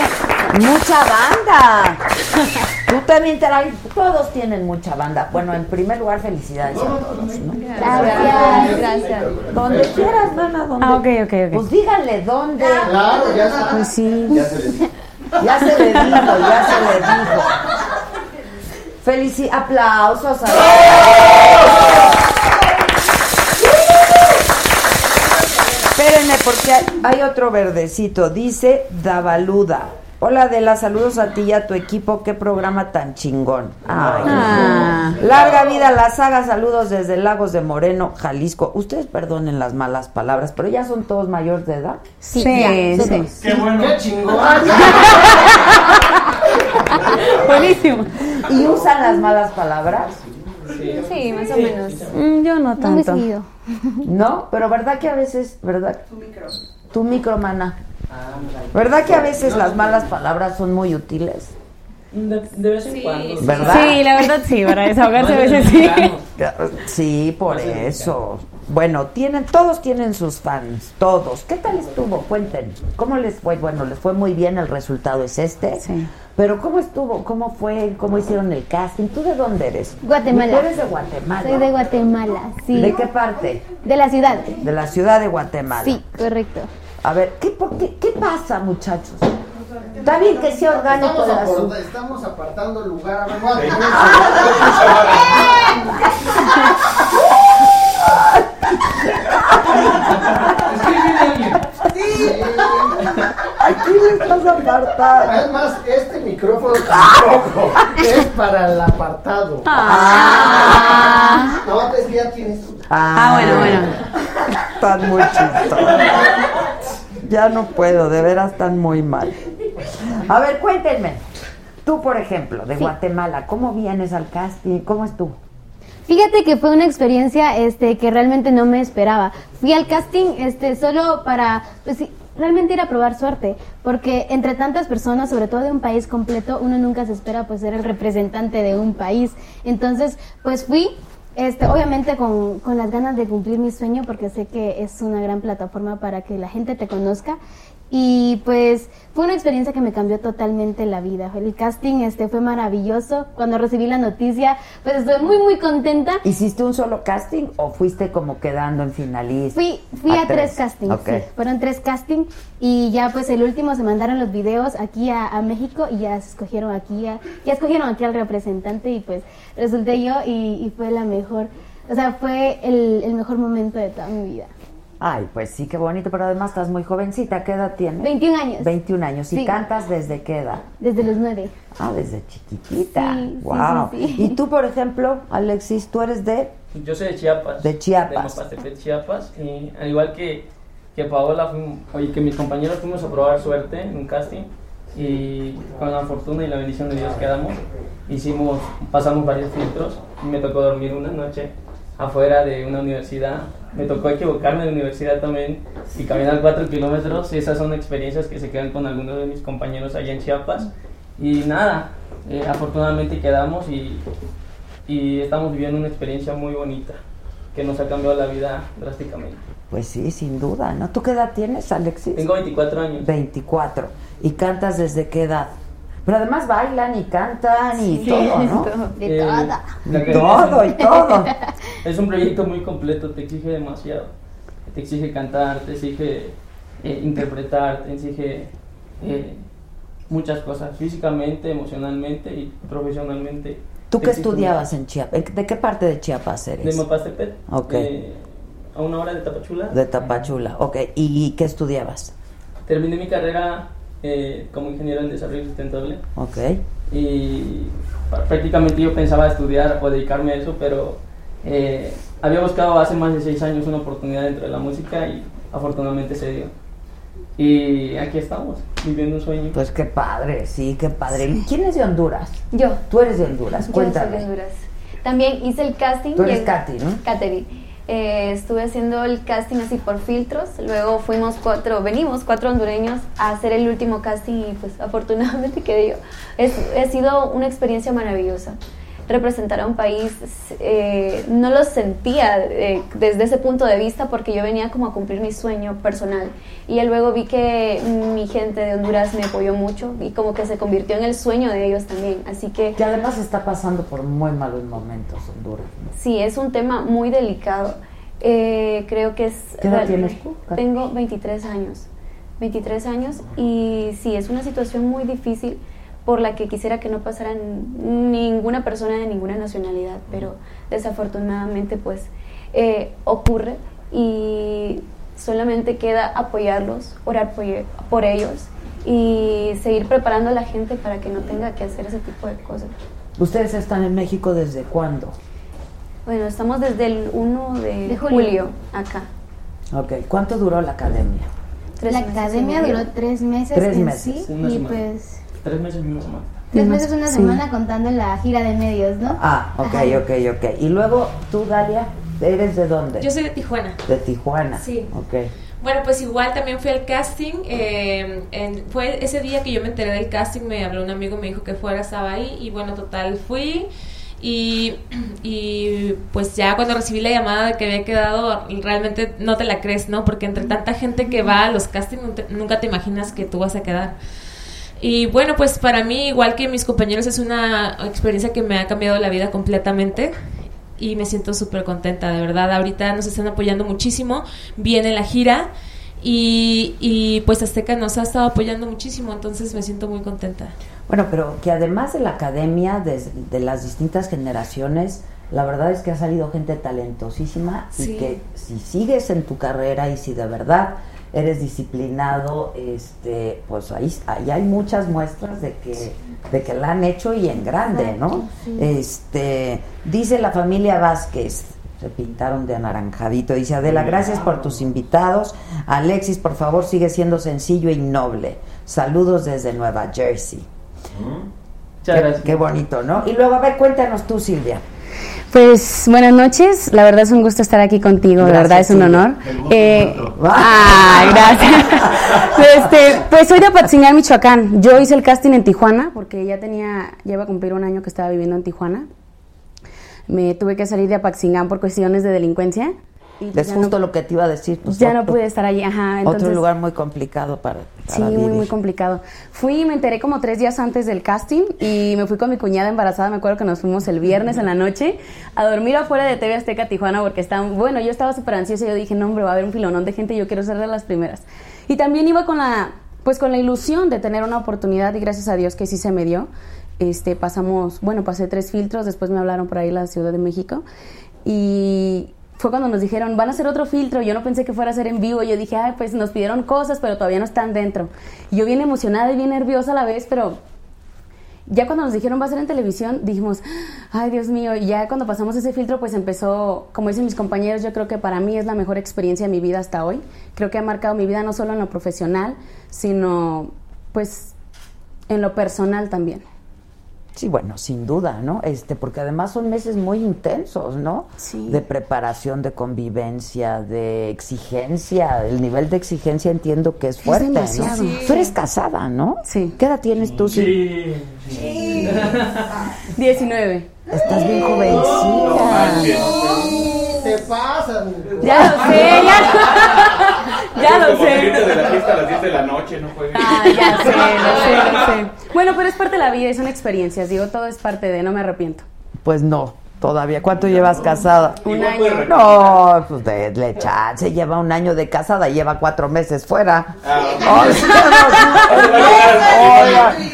mucha banda. Tú también te la- Todos tienen mucha banda. Bueno, en primer lugar, felicidades a todos. ¿no? Gracias, gracias. Donde quieras, Nana, donde. Ah, ok, ok, ok. Pues díganle dónde. Claro, ya está. Pues sí. Ya se le dijo. Ya se le dijo, ya se le dijo. Felici aplausos a Espérenme porque hay, hay otro verdecito. Dice Davaluda. Hola Adela, saludos a ti y a tu equipo, qué programa tan chingón. Ay, Ah. Larga vida a la saga, saludos desde Lagos de Moreno, Jalisco. Ustedes perdonen las malas palabras, pero ya son todos mayores de edad. Sí, ya, todos. sí. Qué bueno. Qué chingón. Buenísimo. ¿Y usan las malas palabras? Sí, más o menos. Mm, yo no No tanto. seguido. No, pero verdad que a veces, ¿verdad? Tu micro, mana. ¿Verdad que a veces las malas palabras son muy útiles? De, de vez en cuando. ¿Verdad? Sí, la verdad sí, para desahogarse a veces sí. Sí, por eso. Bueno, tienen, todos tienen sus fans, todos. ¿Qué tal estuvo? Cuenten. ¿Cómo les fue? Bueno, les fue muy bien, el resultado es este. Sí. Pero ¿cómo estuvo? ¿Cómo fue? ¿Cómo hicieron el casting? ¿Tú de dónde eres? Guatemala. Tú eres de Guatemala. Soy de Guatemala, sí. ¿De qué parte? De la ciudad. De la ciudad de Guatemala. Sí, correcto. A ver, ¿qué, por qué, ¿qué pasa, muchachos? Está bien que sea orgánico Estamos, el apar- asunto. estamos apartando el lugar. A ver, guarda. Aquí le estás apartando. Es más, este micrófono tampoco es para el apartado. Ah. No, es que ya tienes. Ah, bueno, bueno. Están muy chistosos. Ya no puedo, de veras están muy mal. A ver, cuéntenme. Tú, por ejemplo, de Guatemala, ¿cómo vienes al casting? ¿Cómo estuvo? Fíjate que fue una experiencia este que realmente no me esperaba. Fui al casting este solo para pues realmente ir a probar suerte, porque entre tantas personas, sobre todo de un país completo, uno nunca se espera pues ser el representante de un país. Entonces, pues fui este, obviamente con, con las ganas de cumplir mi sueño, porque sé que es una gran plataforma para que la gente te conozca. Y pues fue una experiencia que me cambió totalmente la vida. El casting este fue maravilloso. Cuando recibí la noticia, pues estoy muy muy contenta. ¿Hiciste un solo casting o fuiste como quedando en finalista? Fui, fui a, tres, castings, sí. fueron tres castings y ya pues el último se mandaron los videos aquí a, a México y ya escogieron aquí, a- ya escogieron aquí al representante y pues resulté yo y, y fue la mejor, o sea, fue el, el mejor momento de toda mi vida. Ay, pues sí, qué bonito, pero además estás muy jovencita. ¿Qué edad tienes? 21 años. 21 años. ¿Y Sí. cantas desde qué edad? Desde los nueve. Ah, desde chiquitita. Sí, wow. sí, sí. Y tú, por ejemplo, Alexis, tú eres de Yo soy de Chiapas. De Chiapas. De Chiapas. Y al igual que, que Paola, fuimos- oye, que mis compañeros fuimos a probar suerte en un casting. Y con la fortuna y la bendición de Dios quedamos. Hicimos, pasamos varios filtros. Y me tocó dormir una noche afuera de una universidad. Me tocó equivocarme de universidad también y caminar cuatro kilómetros. Esas son experiencias que se quedan con algunos de mis compañeros allá en Chiapas. Y nada, eh, afortunadamente quedamos y, y estamos viviendo una experiencia muy bonita que nos ha cambiado la vida drásticamente. Pues sí, sin duda, ¿no? ¿Tú qué edad tienes, Alexis? Tengo 24 años. 24. ¿Y cantas desde qué edad? Pero además bailan y cantan y Sí, todo, ¿no? de Eh, todo, y todo. Es un proyecto muy completo, te exige demasiado. Te exige cantar, te exige eh, interpretar, te exige eh, muchas cosas, físicamente, emocionalmente y profesionalmente. ¿Tú qué estudiabas en Chiapas? ¿De qué parte de Chiapas eres? De Mapastepet. Ok. eh, a una hora de Tapachula. De Tapachula, ok. ¿Y qué estudiabas? Terminé mi carrera eh, como ingeniero en desarrollo sustentable. Ok. y pr- prácticamente yo pensaba estudiar o dedicarme a eso, pero eh, había buscado hace más de seis años una oportunidad dentro de la música y afortunadamente se dio. Y aquí estamos, viviendo un sueño. Pues qué padre, sí, qué padre. ¿Quién es de Honduras? Yo. Tú eres de Honduras, Yo soy cuéntame. de Honduras. También hice el casting. Tú eres Katy, ¿no? Kateri. Eh, estuve haciendo el casting así por filtros. Luego fuimos cuatro, venimos cuatro hondureños a hacer el último casting y pues afortunadamente quedé yo. Es, ha sido una experiencia maravillosa. Representar a un país, eh, no lo sentía eh, desde ese punto de vista porque yo venía como a cumplir mi sueño personal. Y luego vi que mi gente de Honduras me apoyó mucho y como que se convirtió en el sueño de ellos también. Así que... Que además está pasando por muy malos momentos Honduras. ¿no? Sí, es un tema muy delicado. Eh, creo que es... ¿Qué edad tienes tú? Tengo 23 años. 23 años y sí, es una situación muy difícil por la que quisiera que no pasara ninguna persona de ninguna nacionalidad, pero desafortunadamente pues eh, ocurre y solamente queda apoyarlos, orar por, por ellos y seguir preparando a la gente para que no tenga que hacer ese tipo de cosas. ¿Ustedes están en México desde cuándo? Bueno, estamos desde el 1 de, De julio. julio. acá. Ok, ¿cuánto duró la academia? Tres la meses academia duró tres meses Tres en meses. sí y pues Tres meses y una semana. tres meses una Sí. semana contando la gira de medios, ¿no? Ah, ok, Ajá. ok, ok. Y luego, tú, Dalia, ¿eres de dónde? Yo soy de Tijuana. De Tijuana. Sí. Ok. Bueno, pues igual también fui al casting. eh, en- fue ese día que yo me enteré del casting, me habló un amigo, me dijo que fuera, estaba ahí. Y bueno, total, fui. Y, y pues ya cuando recibí la llamada de que había quedado, realmente no te la crees, ¿no? Porque entre tanta gente que va a los castings, nunca te- nunca te imaginas que tú vas a quedar. Y bueno, pues para mí, igual que mis compañeros, es una experiencia que me ha cambiado la vida completamente y me siento súper contenta, de verdad. Ahorita nos están apoyando muchísimo, viene la gira y, y pues Azteca nos ha estado apoyando muchísimo, entonces me siento muy contenta. Bueno, pero que además de la academia, de, de las distintas generaciones, la verdad es que ha salido gente talentosísima Sí. y que si sigues en tu carrera y si de verdad eres disciplinado, este, pues ahí, ahí hay muchas muestras de que, de que la han hecho y en grande, ¿no? Este, dice la familia Vázquez, se pintaron de anaranjadito, dice Adela, gracias por tus invitados. Alexis, por favor, sigue siendo sencillo y noble. Saludos desde Nueva Jersey. Muchas Qué, gracias. qué bonito, ¿no? Y luego, a ver, cuéntanos tú, Silvia. Pues buenas noches, la verdad es un gusto estar aquí contigo, Gracias, verdad es un honor. Eh, ah, gracias. Este, pues soy de Apatzingán, Michoacán. Yo hice el casting en Tijuana porque ya tenía, ya iba a cumplir un año que estaba viviendo en Tijuana. Me tuve que salir de Apatzingán por cuestiones de delincuencia. Y Es justo no, lo que te iba a decir. pues, ya no pude estar allí, ajá. Entonces, Otro lugar muy complicado para, Sí, para muy, vivir. muy complicado. Fui y me enteré como tres días antes del casting y me fui con mi cuñada embarazada. Me acuerdo que nos fuimos el viernes en la noche a dormir afuera de TV Azteca Tijuana porque estaban, bueno, yo estaba súper ansiosa y yo dije, no, hombre, va a haber un filonón de gente y yo quiero ser de las primeras. Y también iba con la, pues con la ilusión de tener una oportunidad y gracias a Dios que sí se me dio. Este, pasamos, bueno, pasé tres filtros, después me hablaron por ahí la Ciudad de México y fue cuando nos dijeron, van a hacer otro filtro. Yo no pensé que fuera a ser en vivo. Yo dije, ay, pues nos pidieron cosas, pero todavía no están dentro. Y yo bien emocionada y bien nerviosa a la vez, pero ya cuando nos dijeron va a ser en televisión, dijimos, ay, Dios mío. Y ya cuando pasamos ese filtro, pues empezó, como dicen mis compañeros, yo creo que para mí es la mejor experiencia de mi vida hasta hoy. Creo que ha marcado mi vida no solo en lo profesional, sino, pues, en lo personal también. Sí, bueno, sin duda, ¿no? Este, porque además son meses muy intensos, ¿no? Sí. De preparación, de convivencia, de exigencia. El nivel de exigencia entiendo que es fuerte, ¿no? demasiado. Sí. Tú eres casada, ¿no? Sí. ¿Qué edad tienes tú? Sí. 19. Estás bien jovencita. Se pasan. Ya lo sé, ya, ya lo sé. de la fiesta a las 10 de la noche, no juegues. Ah, ya sé, lo sé, lo sé. Bueno, pero es parte de la vida y son experiencias. Digo, todo es parte de, no me arrepiento. Pues no, todavía. ¿Cuánto llevas casada? Un año. No, pues de, de chance, lleva un año de casada, lleva cuatro meses fuera. Ah,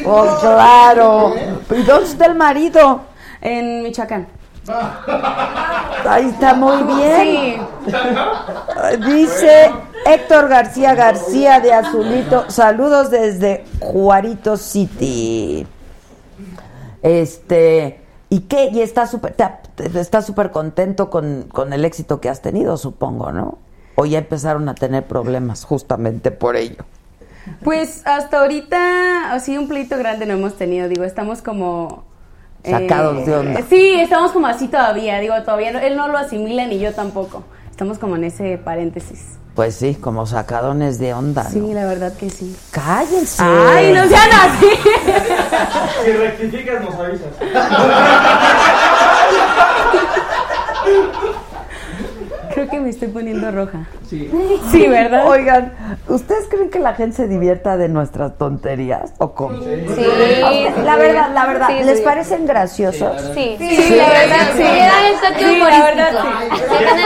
oh, claro. ¿Y dónde está el marido? En Michoacán. Ahí está muy bien. Dice Héctor García García de Azulito. Saludos desde Juarito City. Este, ¿y qué? Y está súper está súper contento con, con el éxito que has tenido, supongo, ¿no? O ya empezaron a tener problemas justamente por ello. Pues hasta ahorita, así un pleito grande no hemos tenido. Digo, estamos como. Eh, Sacados de onda. Sí, estamos como así todavía. Digo, todavía no- él no lo asimila ni yo tampoco. Estamos como en ese paréntesis. Pues sí, como sacadones de onda, Sí, ¿no? la verdad que sí. Cállense. Ay, no sean así. Si rectificas, nos avisas. Que me estoy poniendo roja. Sí. Sí, ¿verdad? Oigan, ¿ustedes creen que la gente se divierta de nuestras tonterías o cómo? Sí. La verdad, la verdad, Sí, ¿les sí. parecen graciosos? Sí, sí, Sí, la verdad, sí. Sí, la verdad, sí.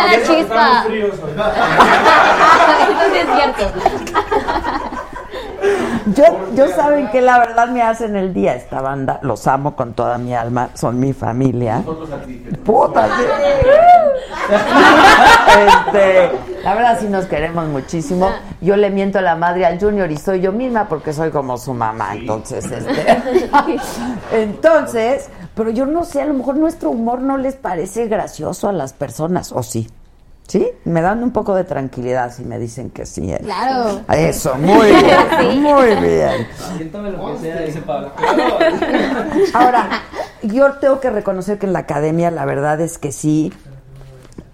La chispa. Eso sí es cierto. Yo, yo saben que la verdad me hacen el día esta banda, los amo con toda mi alma, son mi familia. Puta. Este, la verdad sí nos queremos muchísimo. Yo le miento a la madre al Junior y soy yo misma porque soy como su mamá, entonces este. Entonces, pero yo no sé, a lo mejor nuestro humor no les parece gracioso a las personas, ¿o sí? ¿Sí? Me dan un poco de tranquilidad si me dicen que sí. ¿eh? Claro. Eso, muy bien, muy bien. Siéntame lo que sea, dice Pablo. Ahora, yo tengo que reconocer que en la academia la verdad es que sí,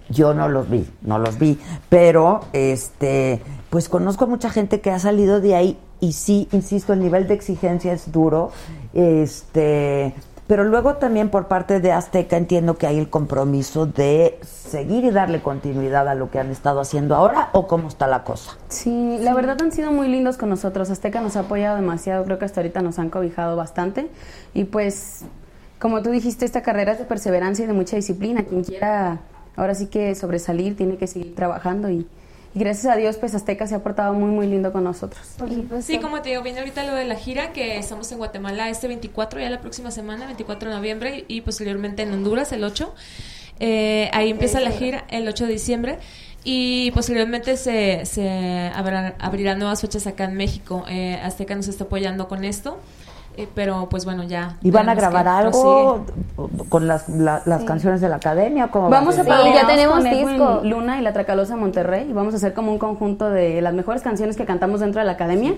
yo no los vi, no los vi, pero este, pues conozco a mucha gente que ha salido de ahí y sí, insisto, el nivel de exigencia es duro, este, pero luego también por parte de Azteca entiendo que hay el compromiso de seguir y darle continuidad a lo que han estado haciendo ahora o cómo está la cosa. Sí, la verdad han sido muy lindos con nosotros. Azteca nos ha apoyado demasiado, creo que hasta ahorita nos han cobijado bastante. Y pues, como tú dijiste, esta carrera es de perseverancia y de mucha disciplina. Quien quiera ahora sí que sobresalir tiene que seguir trabajando y, y gracias a Dios, pues Azteca se ha portado muy, muy lindo con nosotros. Sí, como te digo, viene ahorita lo de la gira, que estamos en Guatemala este 24, ya la próxima semana, 24 de noviembre, y posteriormente en Honduras el 8. Eh, ahí empieza la gira el 8 de diciembre. Y posteriormente se, se abrirán, nuevas fechas acá en México. Eh, Azteca nos está apoyando con esto. Eh, pero pues bueno, ya. ¿Y van a grabar prosigue. algo con las, la- las canciones de la academia? ¿Cómo va Vamos a ser? partir ya tenemos disco. disco. Luna y la Tracalosa Monterrey y vamos a hacer como un conjunto de las mejores canciones que cantamos dentro de la academia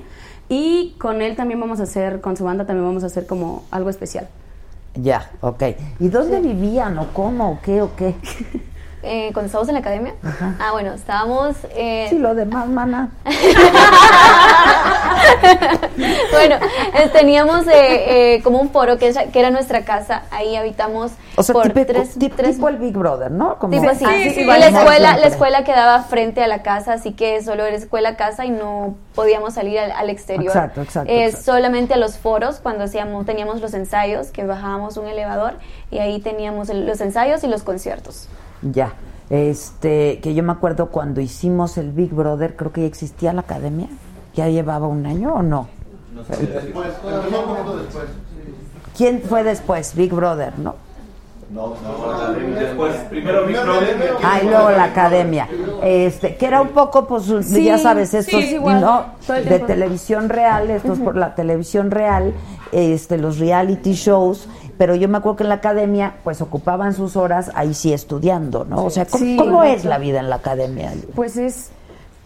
y con él también vamos a hacer, con su banda también vamos a hacer como algo especial. Ya, ok. ¿Y dónde vivían o cómo o qué o qué? Eh, cuando estábamos en la academia. Ah, bueno, estábamos. Eh, Sí, lo demás, mana. bueno, eh, teníamos eh, eh, como un foro que, era nuestra casa. Ahí habitamos O sea, por típico, tres, tip- tres tipo el Big Brother, ¿no? Como Tipo así. La escuela, siempre. la escuela quedaba frente a la casa, así que solo era escuela casa y no podíamos salir al, al exterior. Exacto, exacto, Eh, exacto. Solamente a los foros cuando hacíamos, teníamos los ensayos, que bajábamos un elevador y ahí teníamos el- los ensayos y los conciertos. Ya. Este, que yo me acuerdo cuando hicimos el Big Brother, creo que ya existía la academia. ¿Ya llevaba un año o no? Poquito después. ¿Quién fue después? Big Brother, ¿no? No, no, Después, primero Big Brother. Ah, y luego la academia. Este, que era un poco, pues, Sí, ya sabes, sí, estos, es igual, ¿no? De televisión real, estos por la televisión real, este, los reality shows. Pero yo me acuerdo que en la academia, pues, ocupaban sus horas ahí sí estudiando, ¿no? O sea, ¿cómo, Sí. cómo es la vida en la academia? Pues es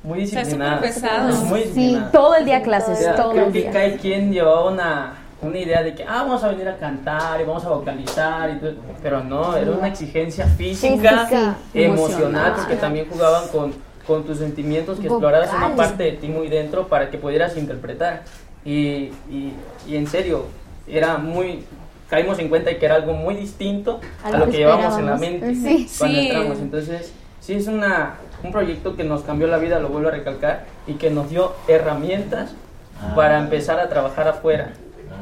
Muy O sea, es disciplinada. súper pesado. Es muy sí, todo el día clases, todo creo el que día. cada quien llevaba una, una idea de que, ah, vamos a venir a cantar y vamos a vocalizar, y todo, pero no, era una exigencia física, Física, emocional, emocional. porque también jugaban con, con tus sentimientos, que exploraras una Vocales. parte de ti muy dentro para que pudieras interpretar. Y, y, y en serio, era muy... Caímos en cuenta de que era algo muy distinto a lo que que llevamos en la mente Sí. cuando Sí. entramos. Entonces, sí es una, un proyecto que nos cambió la vida, lo vuelvo a recalcar, y que nos dio herramientas para empezar a trabajar afuera.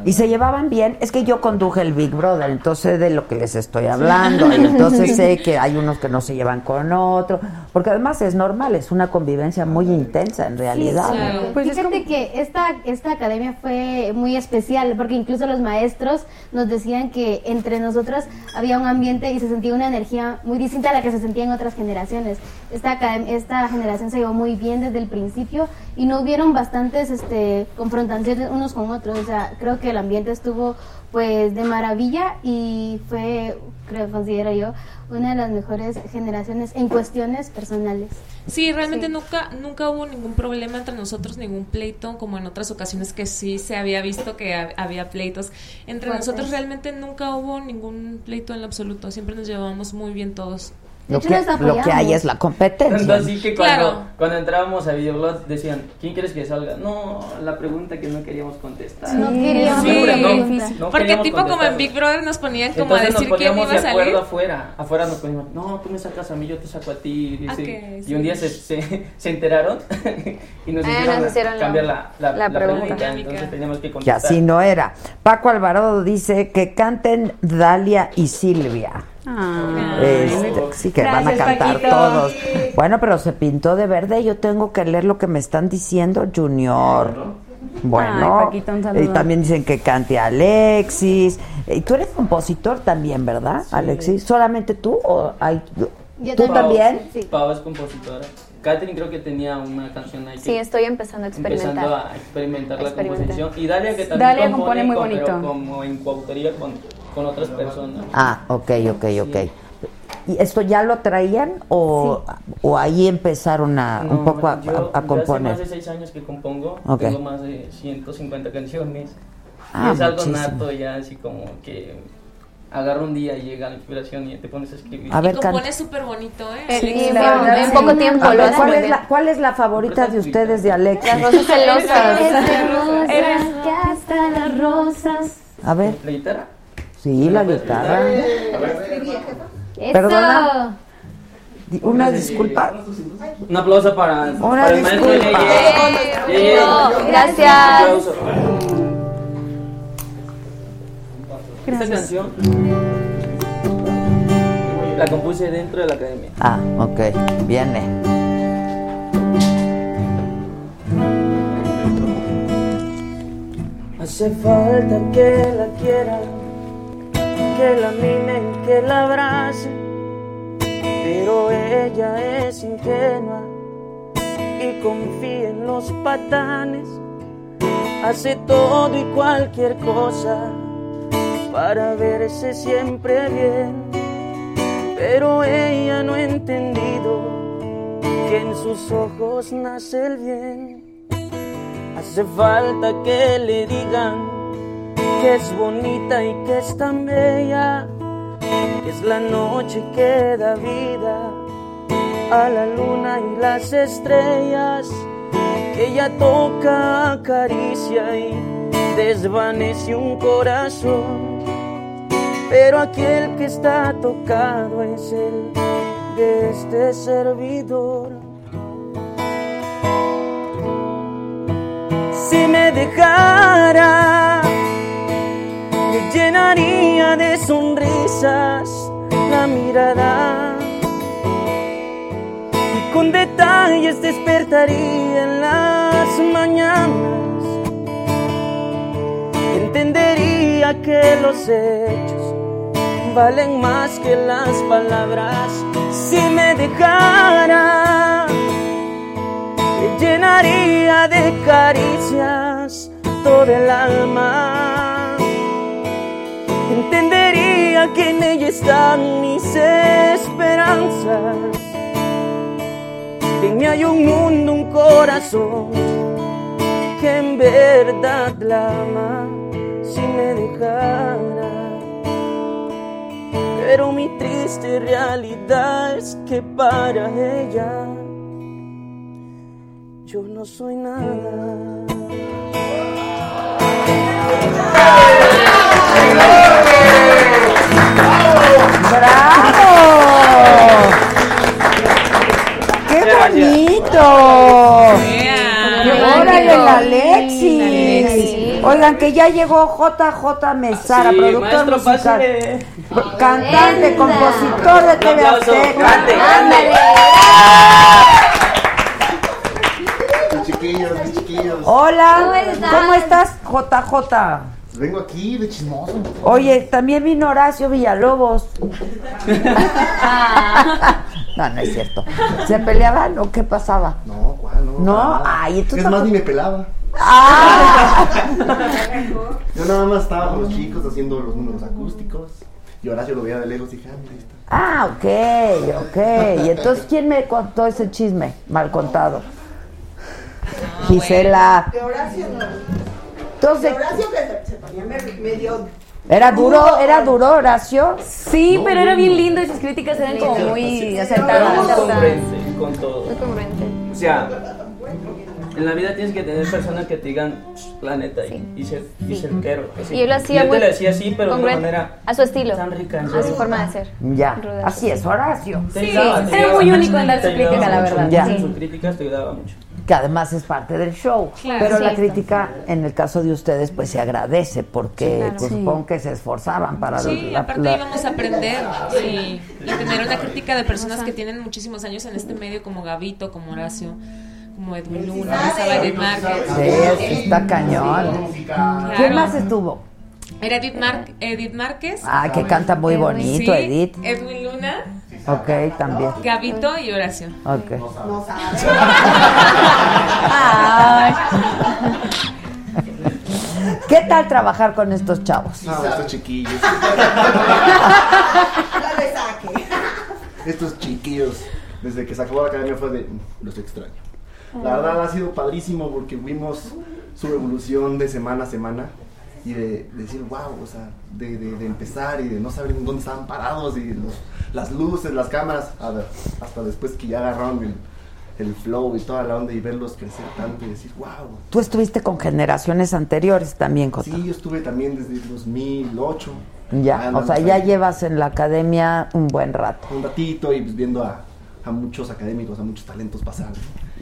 Y se llevaban bien. Es que yo conduje el Big Brother, entonces de lo que les estoy hablando. Y entonces sé que hay unos que no se llevan con otro. Porque además es normal, es una convivencia muy intensa en realidad. claro. Pues es Fíjate que esta, esta academia fue muy especial porque incluso los maestros nos decían que entre nosotros había un ambiente y se sentía una energía muy distinta a la que se sentía en otras generaciones. Esta, esta generación se llevó muy bien desde el principio y no hubieron bastantes este, confrontaciones unos con otros. O sea, creo que el ambiente estuvo pues de maravilla y fue, creo, considero yo, una de las mejores generaciones en cuestiones personales. Sí, realmente Sí. nunca nunca hubo ningún problema entre nosotros, ningún pleito, como en otras ocasiones que sí se había visto que ha- había pleitos. Entre Fuertes. nosotros realmente nunca hubo ningún pleito en lo absoluto, siempre nos llevamos muy bien todos. De Lo que, lo que hay es la competencia. Tanto así que cuando, Claro. cuando entrábamos a Videoblog decían, ¿quién quieres que salga? No, la pregunta que no queríamos contestar. No queríamos Sí. No, no Porque queríamos tipo como en. Big Brother nos ponían como Entonces a nos decir quién iba a de salir. acuerdo afuera. Afuera nos poníamos, no, tú me sacas a mí, yo te saco a ti. Y, Ah, así. que Y un día se, se, se enteraron y nos Ah, hicieron, nos hicieron la- cambiar la, la, la la pregunta. pregunta. Entonces teníamos que Que contestar. así no era. Paco Alvarado dice que canten Dalia y Silvia. Ah. Este, sí, que van a cantar Paquito. todos. Bueno, pero se pintó de verde. Yo tengo que leer lo que me están diciendo, Junior. Bueno, Ay, Paquito, un y también dicen que cante Alexis. Y tú eres compositor también, ¿verdad, Alexis? ¿Solamente tú o hay Yo tú también? Pau es compositora. Catherine creo que tenía una canción ahí. que- Sí, estoy empezando a experimentar. Empezando a experimentar la composición. Y Dalia que también Dalia compone, compone muy pero bonito. como en coautoría con, con otras personas. Ah, ok, ok, ok. ¿Y esto ya lo traían o, o ahí empezaron a un poco a, yo- a- a yo Hace componer? más de seis años que compongo. Tengo más de 150 canciones. Ah, y es algo muchísimo. nato ya, así como que agarra un día y llega la inspiración y te pones a escribir. A ver, y compone súper bonito, ¿eh? Eh, Sí, en- sí. en poco tiempo A ver, ¿cuál, es la, ¿Cuál es la favorita de ustedes de Alexis? Las rosas celosas. Eres que hasta las rosas. A ver. ¿La guitarra? Sí, la guitarra. Eso. Perdona. Una disculpa. Un aplauso para, Una para el maestro disculpa. Yeye. Yeye. No, gracias. Un aplauso. Esta canción la compuse dentro de la academia. Ah, ok. Viene. Hace falta que la quieran, que la mimen, que la abracen, pero ella es ingenua y confía en los patanes. Hace todo y cualquier cosa para verse siempre bien, pero ella no ha entendido que en sus ojos nace el bien. Hace falta que le digan que es bonita y que es tan bella, que es la noche que da vida a la luna y las estrellas, que ella toca, acaricia y desvanece un corazón. Pero aquel que está tocado es el de este servidor. Si me dejara, me llenaría de sonrisas la mirada y con detalles despertaría en las mañanas. Entendería que los hechos valen más que las palabras. Si me dejara, me llenaría de caricias todo el alma. Entendería que en ella están mis esperanzas. En mí hay un mundo, un corazón que en verdad la ama si me dejara. Pero mi triste realidad es que para ella yo no soy nada. ¡Bravo! ¡Qué bonito! ¡Órale, el Alexis! Oigan, que ya llegó JJ Mesara, Sí, productor maestro, musical. pásale. Cantante, compositor de TV. Azteca. Cante, cante. Chiquillos, chiquillos. Hola. ¿cómo estás, JJ? Vengo aquí de chismoso. Oye, también vino Horacio Villalobos. no, no es cierto. ¿Se peleaban o qué pasaba? No, ¿cuál? No, No, ay, tú Es más, ni me pelaba. Ah. Yo nada más estaba con los chicos haciendo los números acústicos. Y Horacio lo veía de lejos y dije, ah, ahí está. Ah, ok, ok. ¿Y entonces quién me contó ese chisme mal contado? Gisela. De Horacio no. Entonces, Horacio que se, se ponía me- medio. ¿era duro, era duro Horacio? Sí, pero era bien lindo y sus críticas eran como muy acertadas. Muy congruente con todo. Muy congruente. O sea, en la vida tienes que tener personas que te digan la neta y, y ser, y ser quero. así. Y él lo hacía él muy te lo decía así, pero de una manera a su estilo, tan rica. en a su forma de ser. Ya, Rudas. así es Horacio. Ayudaba, te era muy único en dar su crítica, la verdad. Ya. Sí. Sus críticas te ayudaba mucho. Que además es parte del show. Claro. Pero la Sí. crítica, en el caso de ustedes, pues se agradece porque Sí, claro. pues, Sí. supongo que se esforzaban para Sí, la- aparte la- íbamos a aprender y, y tener una crítica de personas que tienen muchísimos años en este medio, como Gavito, como Horacio, como Edwin Luna, estaba Edith Márquez. Sí, está cañón. ¿Quién más estuvo? Era Edith, Mar- Edith Márquez. Ah, que canta muy bonito, Sí, Edith. Edwin Luna, Ok, también. Gabito y Horacio. Ok. Ay. ¿Qué tal trabajar con estos chavos? No, estos chiquillos. estos chiquillos, desde que se acabó la academia fue de, "Mm, los extraño. La verdad ha sido padrísimo porque vimos su evolución de semana a semana y de, de decir, wow, o sea, de, de- de empezar y de no saber dónde estaban parados y los- las luces, las cámaras, a ver, hasta después que ya agarraron el, el flow y toda la onda y verlos crecer tanto y decir, wow. Tú estuviste con generaciones anteriores también, Coto. Sí, yo estuve también desde el 2008. Ya, o sea, ya llevas en la academia un buen rato. un ratito y pues viendo a, a muchos académicos, a muchos talentos pasar.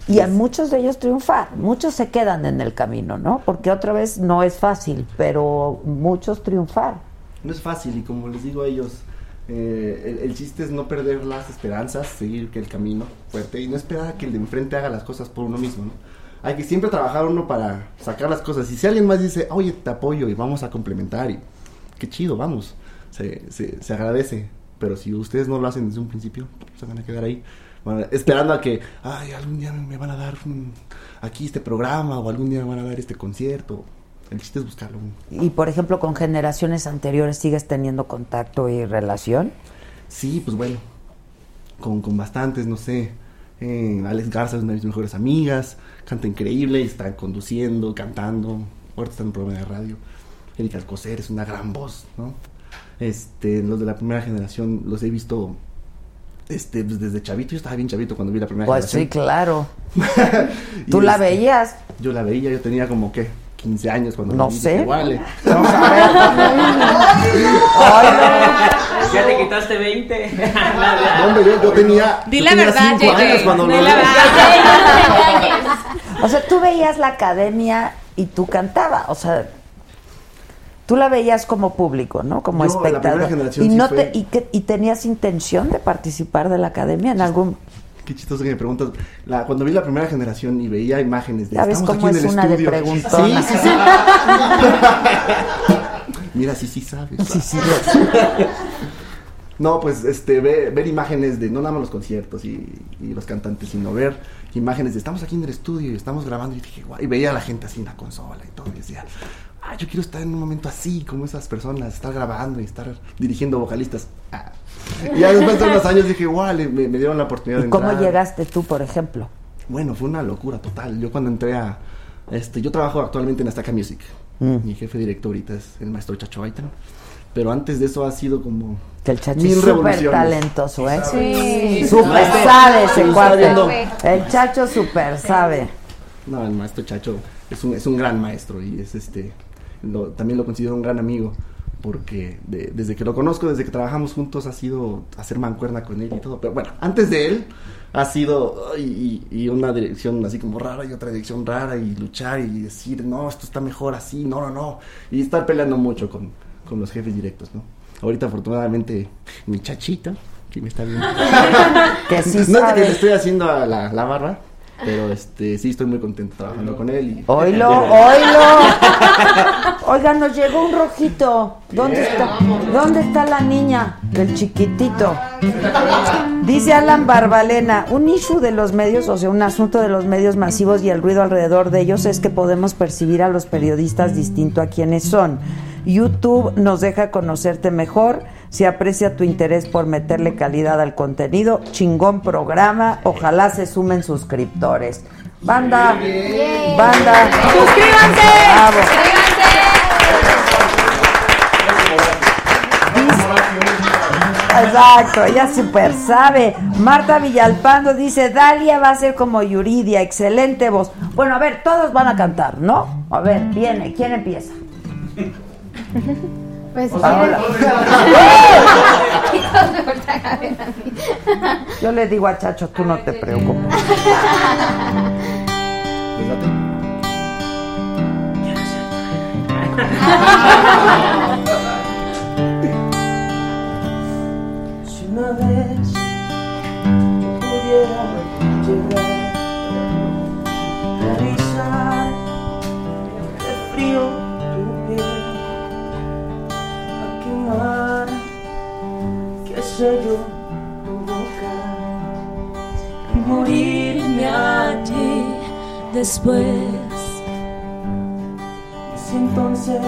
Y a muchos de ellos triunfar, muchos se quedan en el camino, ¿no? Porque otra vez no es fácil, pero muchos triunfar. No es fácil y como les digo a ellos, eh, el, el chiste es no perder las esperanzas, seguir que el camino fuerte y no esperar a que el de enfrente haga las cosas por uno mismo, ¿no? Hay que siempre trabajar uno para sacar las cosas. Y si alguien más dice, oye, te apoyo y vamos a complementar, y qué chido, vamos, se, se, se agradece. Pero si ustedes no lo hacen desde un principio, se van a quedar ahí, esperando a que, ay, algún día me van a dar un- aquí este programa o algún día me van a dar este concierto. El chiste es buscarlo. Y por ejemplo, con generaciones anteriores sigues teniendo contacto y relación. Sí, pues bueno, con, con bastantes, no sé. Eh, Alex Garza es una de mis mejores amigas, canta increíble, está conduciendo, cantando, ahorita está en un programa de radio. Erika Alcocer es una gran voz, ¿no? Este, los de la primera generación los he visto este, pues, desde chavito, yo estaba bien chavito cuando vi la primera Pues sí, claro. ¿Tú la este, veías? Yo la veía, yo tenía como que 15 años cuando No la vi, sé. dije, "Órale". Ya te quitaste 20. No, hombre, yo, yo tenía, Di la verdad, cinco años cuando Di lo la vi. verdad. O sea, tú veías la academia y tú cantaba, o sea, tú la veías como público, ¿no? Como Yo, la primera espectador. generación y sí no fue- te y, que- y tenías intención de participar de la academia en algún Qué chistoso que me preguntas. La, cuando vi la primera generación y veía imágenes de estamos cómo aquí en es el una de estudio. preguntona. Sí, sí, sí. Mira, sí, sí sabes. Sí, sí, No, pues este, ve- ver imágenes de no nada más los conciertos y, y los cantantes, sino ver imágenes de estamos aquí en el estudio y estamos grabando y dije, guau, y veía a la gente así en la consola y todo, y decía, ah, yo quiero estar en un momento así, como esas personas, estar grabando y estar dirigiendo vocalistas. Ah. Y ya después de unos años dije, guau, le- me, me dieron la oportunidad de ¿Y cómo entrar. llegaste tú, por ejemplo? Bueno, fue una locura total. Yo cuando entré a... Este, yo trabajo actualmente en Azteca Music. Mm. Mi jefe director ahorita es el maestro Chacho Aitan. Pero antes de eso ha sido como... Que el Chacho mil es súper revoluciones. talentoso, ¿eh? Sí. Súper sabe ese viendo- El Chacho súper sabe. No, el maestro Chacho es un, es un gran maestro y es este... lo- también lo considero un gran amigo porque de- desde que lo conozco, desde que trabajamos juntos, ha sido hacer mancuerna con él y todo. Pero bueno, antes de él ha sido y, y una dirección así como rara y otra dirección rara y luchar y decir, no, esto está mejor así, no, no, no. Y estar peleando mucho con, con los jefes directos, ¿no? Ahorita afortunadamente mi chachita, que me está viendo. Que sí no es sabe. que le estoy haciendo a la, la barba, pero este sí estoy muy contento trabajando con él. Y, Oilo, oilo. Oiga, nos llegó un rojito. ¿Dónde está? ¿Dónde está la niña? El chiquitito. Dice Alan Barbalena, un issue de los medios, o sea, un asunto de los medios masivos y el ruido alrededor de ellos es que podemos percibir a los periodistas distinto a quienes son. YouTube nos deja conocerte mejor, se aprecia tu interés por meterle calidad al contenido, chingón programa, ojalá se sumen suscriptores. Banda, banda, ¡Suscríbanse! Bravo. Exacto, ella super sabe. Marta Villalpando dice, Dalia va a ser como Yuridia, excelente voz. Bueno, a ver, todos van a cantar, ¿no? A ver, viene, ¿quién empieza? Pues quieren. Yo le digo a Chacho, tú no te preocupes. Si sello tu boca, morirme a ti después. Y si entonces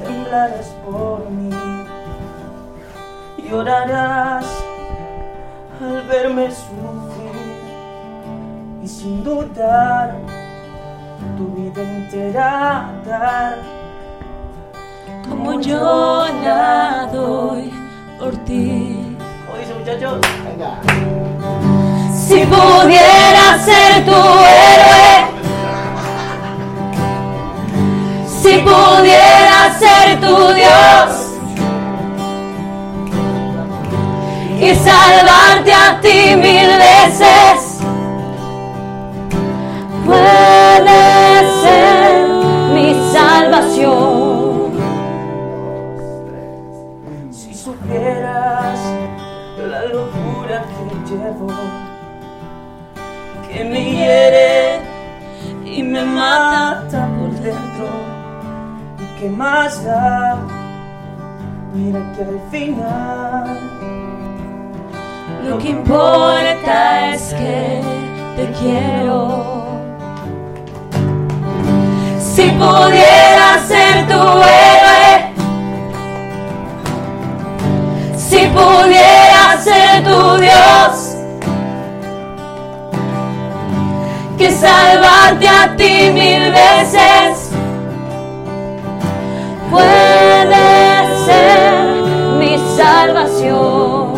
temblarás por mí, llorarás al verme sufrir. Y sin dudar tu vida entera dar. Como yo la doy por ti. ¿Cómo dice muchachos? Venga. Si pudiera ser tu héroe, si pudiera ser tu Dios y salvarte a ti mil veces, puede ser mi salvación. Que me hiere y me mata por dentro, y que más da, mira que al final Lo que importa es que te quiero. Si pudiera ser tu héroe, si pudiera que salvarte a ti mil veces. Puede ser mi salvación.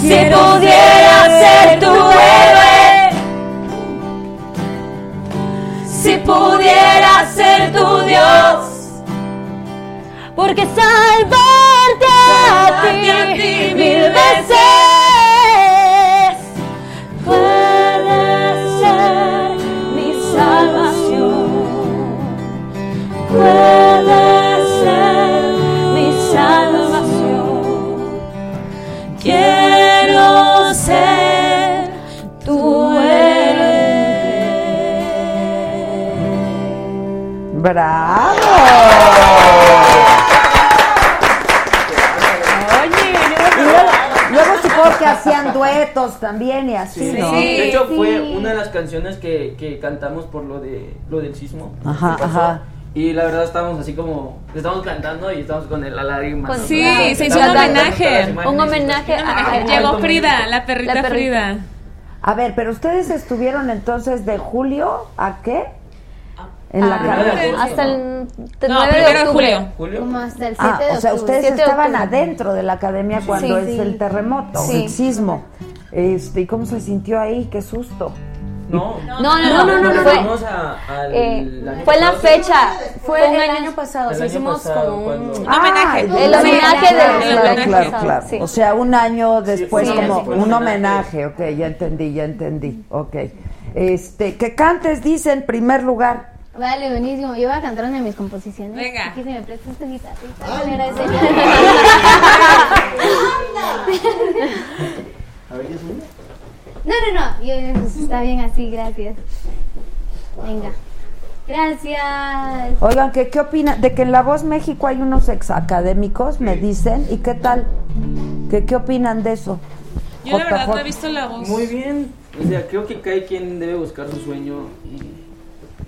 Si pudiera ser tu héroe, si pudiera ser tu Dios, porque salvarte a ti mil veces ¡Bravo! Y luego, luego supongo que hacían duetos también y así, ¿no? De hecho, fue una de las canciones que, que cantamos por lo de lo del sismo. Ajá, pasó. ajá. Y la verdad estábamos así como, estábamos cantando y estábamos con el, la lágrima. Con- ¿no? Sí, se hizo un homenaje. Un homenaje a- Llegó Frida, la perrita Frida. A ver, pero ustedes estuvieron entonces de julio a qué? En la Ah, carrera. hasta el No, 9 de primero de octubre. julio. Como hasta el 7 Ah, de o sea, ustedes 7 de estaban octubre. adentro de la academia cuando Sí. es el terremoto, Sí. el sismo. Este, ¿y cómo se sintió ahí? Qué susto. No, No, no, no, no, no, no, Fue, fue- al Eh, año fue la fecha, Fue el año pasado, El año hicimos pasado, como un... Un homenaje. Ah, El homenaje del- claro, claro, claro. sí. O sea, un año después sí, como sí, fue un un homenaje. Ok, ya entendí, ya entendí. Ok. Este, que cantes, dice en primer lugar. Vale, buenísimo. Yo voy a cantar una de mis composiciones. Venga. Aquí se me presta esta guitarrita. A ver. No, no, no. Yo- pues, está bien así, gracias. Venga. Gracias. Oigan, ¿qué, qué opinan? De que en La Voz México hay unos exacadémicos, me dicen. ¿Y qué tal? ¿Qué, qué opinan de eso? Yo la verdad no he visto la voz. Muy bien. O sea, creo que cada quien debe buscar su sueño y,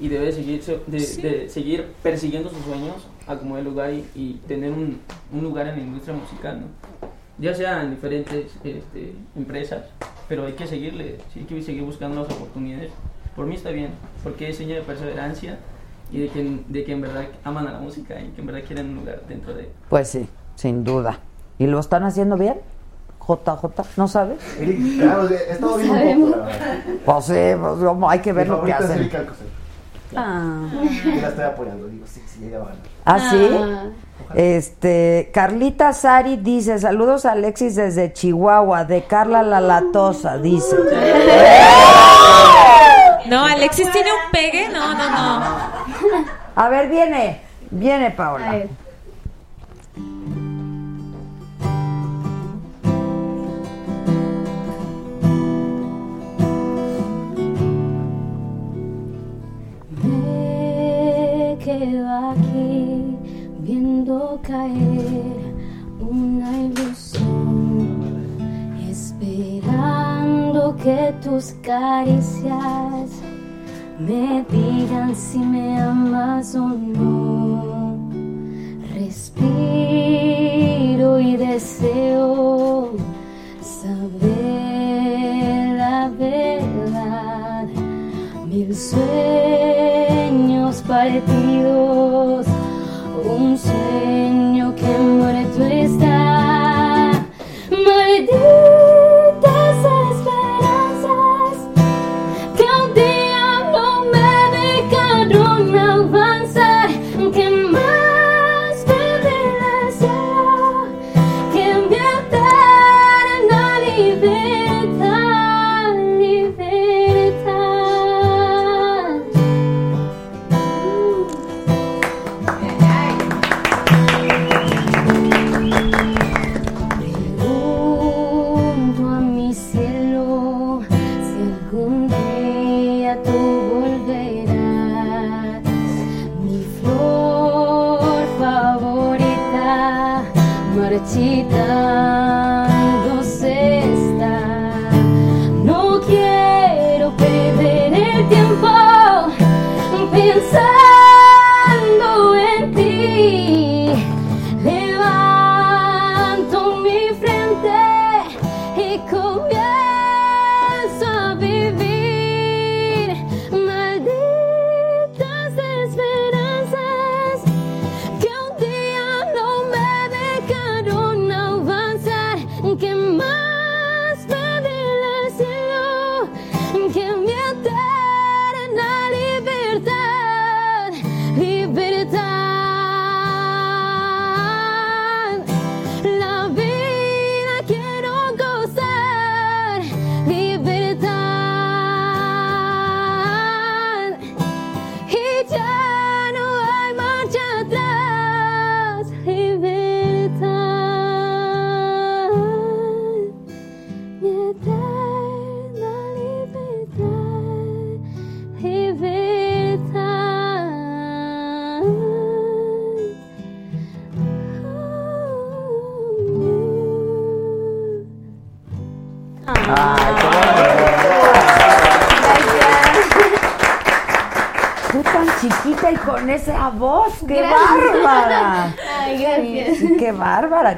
y debe seguirse, de, de seguir persiguiendo sus sueños a como el lugar y, y tener un, un lugar en la industria musical, ¿no? Ya sea en diferentes este, empresas, pero hay que seguirle, sí, hay que seguir buscando las oportunidades. Por mí está bien, porque es señal de perseverancia y de que, de que en verdad aman a la música y que en verdad quieren un lugar dentro de... Pues sí, sin duda. ¿Y lo están haciendo bien? JJ, ¿no sabes? Claro, he estado viendo un poco, la verdad. Pues sí, pues, hay que ver Mi lo que favorita es hacen. Erika. Ah. Yo la estoy apoyando, digo, sí, sí, ella va a ganar. ¿Ah, sí? Ah. Este, Carlita Sari dice, saludos a Alexis desde Chihuahua, de Carla la Latosa, dice. No, Alexis tiene un pegue. No, no, no. A ver, viene, viene Paola. A ver. Quedo aquí viendo caer una ilusión, esperando que tus caricias me digan si me amas o no. Respiro y deseo saber la verdad. Mil sueños partidos, un sueño que muerto está.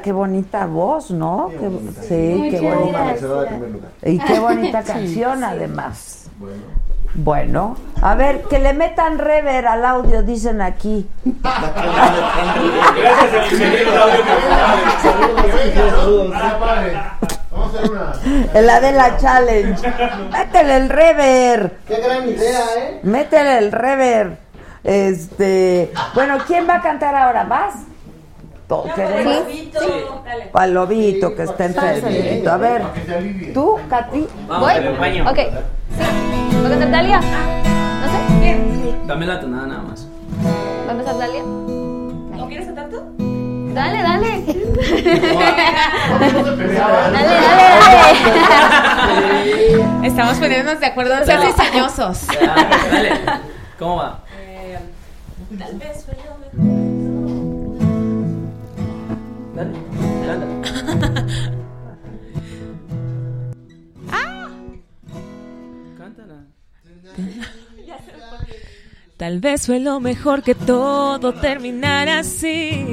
Qué bonita voz, ¿no? Qué- sí, qué bonita. Y qué bonita canción sí. además. Bueno, a ver, que le metan rever al audio, dicen aquí. Vamos a hacer una. En la de la challenge. Métele el rever. Qué gran idea, ¿eh? Métele el rever. Este, bueno, ¿quién va a cantar ahora? ¿Vas? ¿O queremos? Sí. Dale. Para el lobito que está enfermito. A ver, tú, Katy. Vamos, te acompaño. Ok. Sí. ¿Va a cantar Dalia? No sé. Bien. Dame la tonada nada más. ¿Va a empezar Dalia? ¿O quieres cantar tú? Dale, dale. Dale, dale, Estamos poniéndonos de acuerdo, no sean Dale. cizañosos. Dale. ¿Cómo va? Eh, Tal vez fue lo mejor. Dale. Cántala. Cántala. Tal vez fue lo mejor que todo terminara así.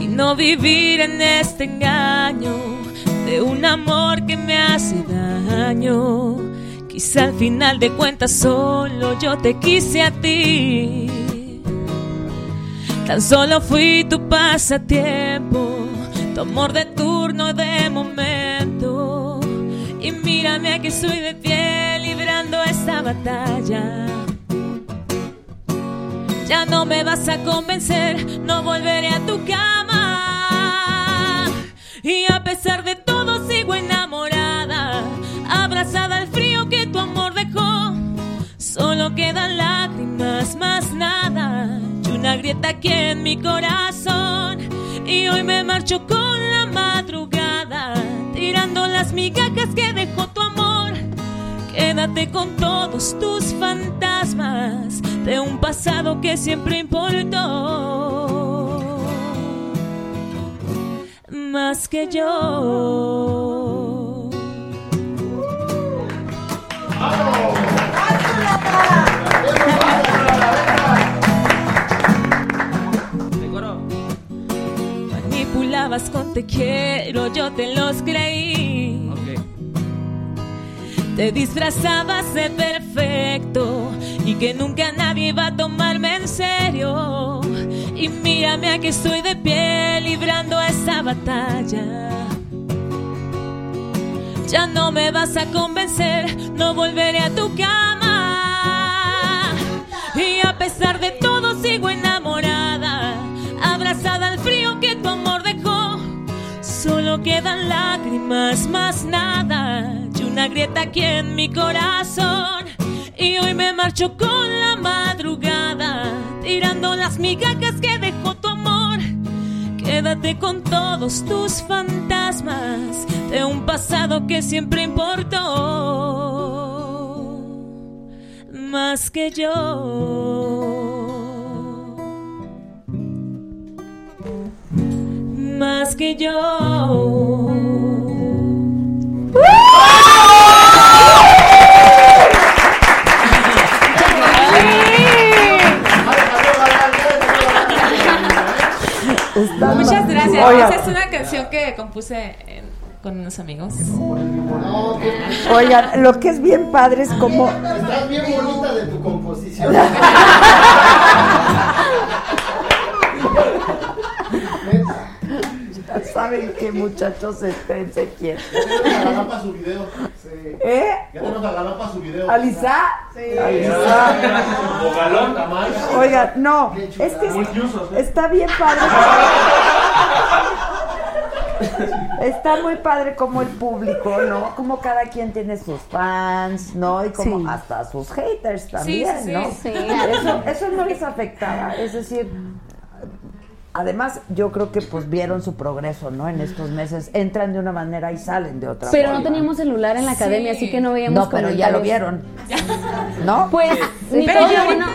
Y no vivir en este engaño de un amor que me hace daño. Quizá al final de cuentas solo yo te quise a ti. Tan solo fui tu pasatiempo, tu amor de turno de momento. Y mírame aquí soy de pie librando esta batalla. Ya no me vas a convencer, no volveré a tu cama. Y a pesar de todo sigo enamorada, abrazada al frío que tu amor dejó. Solo quedan lágrimas, más nada, una grieta aquí en mi corazón. Y hoy me marcho con la madrugada, tirando las migajas que dejó tu amor. Quédate con todos tus fantasmas de un pasado que siempre importó. Más que yo. Manipulabas con te quiero, yo te los creí. Te disfrazabas de perfecto y que nunca nadie iba a tomarme en serio. Y mírame aquí estoy de pie librando esa batalla. Ya no me vas a convencer, no volveré a tu cama. Y a pesar de todo sigo enamorada, quedan lágrimas, más nada, y una grieta aquí en mi corazón. Y hoy me marcho con la madrugada, tirando las migajas que dejó tu amor. Quédate con todos tus fantasmas de un pasado que siempre importó más que yo. Más que yo. Muchas gracias. Oiga. Esa es una canción que compuse eh, con unos amigos. Oigan, lo que es bien padre es como Estás bien bonita de tu composición. Ya saben que muchachos esténse quietos. Ya tenemos a para su video. Sí. ¿Eh? Ya tenemos a Galán para su video. ¿Alisa? Sí. Alisa. O Galán. Tamal. Oigan, no, es que ¿eh? está bien padre. Está muy padre como el público, ¿no? Como cada quien tiene sus fans, ¿no? Y como Sí. hasta sus haters también, sí, sí. ¿no? Sí. Eso, eso no les afectaba. Es decir, además yo creo que pues vieron su progreso, ¿no? En estos meses entran de una manera y salen de otra. Pero no teníamos celular en la Sí. academia, así que no veíamos No, pero ya lo vieron. ¿No? Pues ni Pero todo, lo bueno,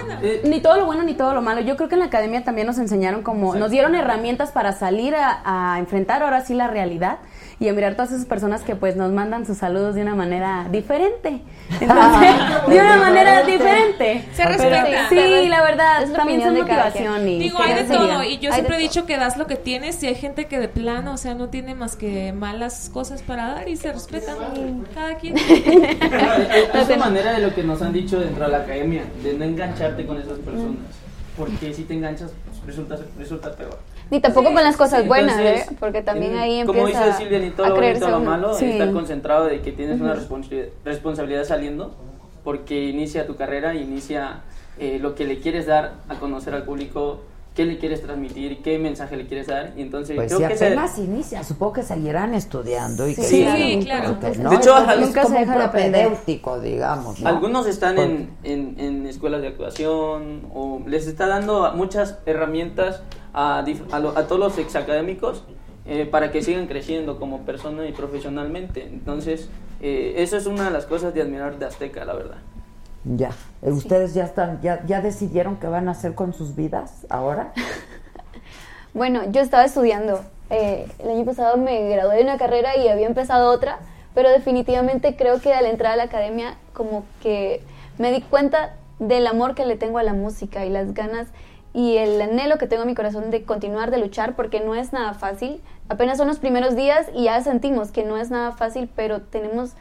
ni todo lo bueno ni todo lo malo. Yo creo que en la academia también nos enseñaron como, nos dieron herramientas para salir a, a enfrentar ahora sí la realidad y a mirar todas esas personas que pues nos mandan sus saludos de una manera diferente. Entonces, de una manera diferente. Se Pero respeta. Sí, la verdad, Es también son motivación y Digo, hay de sería. todo. Y yo Hay siempre he dicho que das lo que tienes y hay gente que de plano, o sea, no tiene más que malas cosas para dar y se respetan cada quien. Es una manera de lo que nos han dicho dentro de la academia, de no engancharte con esas personas. Porque si te enganchas, pues, resulta, resulta peor. Ni tampoco con las cosas buenas, Entonces, ¿eh? Porque también en- ahí empieza Como dice Silvia, ni todo a lo malo, Sí. estar concentrado de que tienes una Ujú. responsabilidad, saliendo, porque inicia tu carrera, inicia eh, lo que le quieres dar a conocer al público, qué le quieres transmitir, qué mensaje le quieres dar, y entonces Pues creo si que se- apenas inicia, supongo que seguirán estudiando y que Sí, claro. De hecho, es, al- es nunca como se un deja de aprender. propedéutico, digamos, ¿no? Algunos están en, en, en escuelas de actuación o les está dando muchas herramientas a, a, lo- a todos los exacadémicos eh, para que sigan creciendo como persona y profesionalmente. Entonces, eh, eso es una de las cosas de admirar de Azteca, la verdad. Ya. Eh, ¿Ustedes ya están, ya, ya decidieron qué van a hacer con sus vidas ahora? Bueno, yo estaba estudiando. eh, el año pasado me gradué de una carrera y había empezado otra, pero definitivamente creo que al entrar a la academia como que me di cuenta del amor que le tengo a la música y las ganas y el anhelo que tengo en mi corazón de continuar de luchar porque no es nada fácil. Apenas son los primeros días y ya sentimos que no es nada fácil, pero tenemos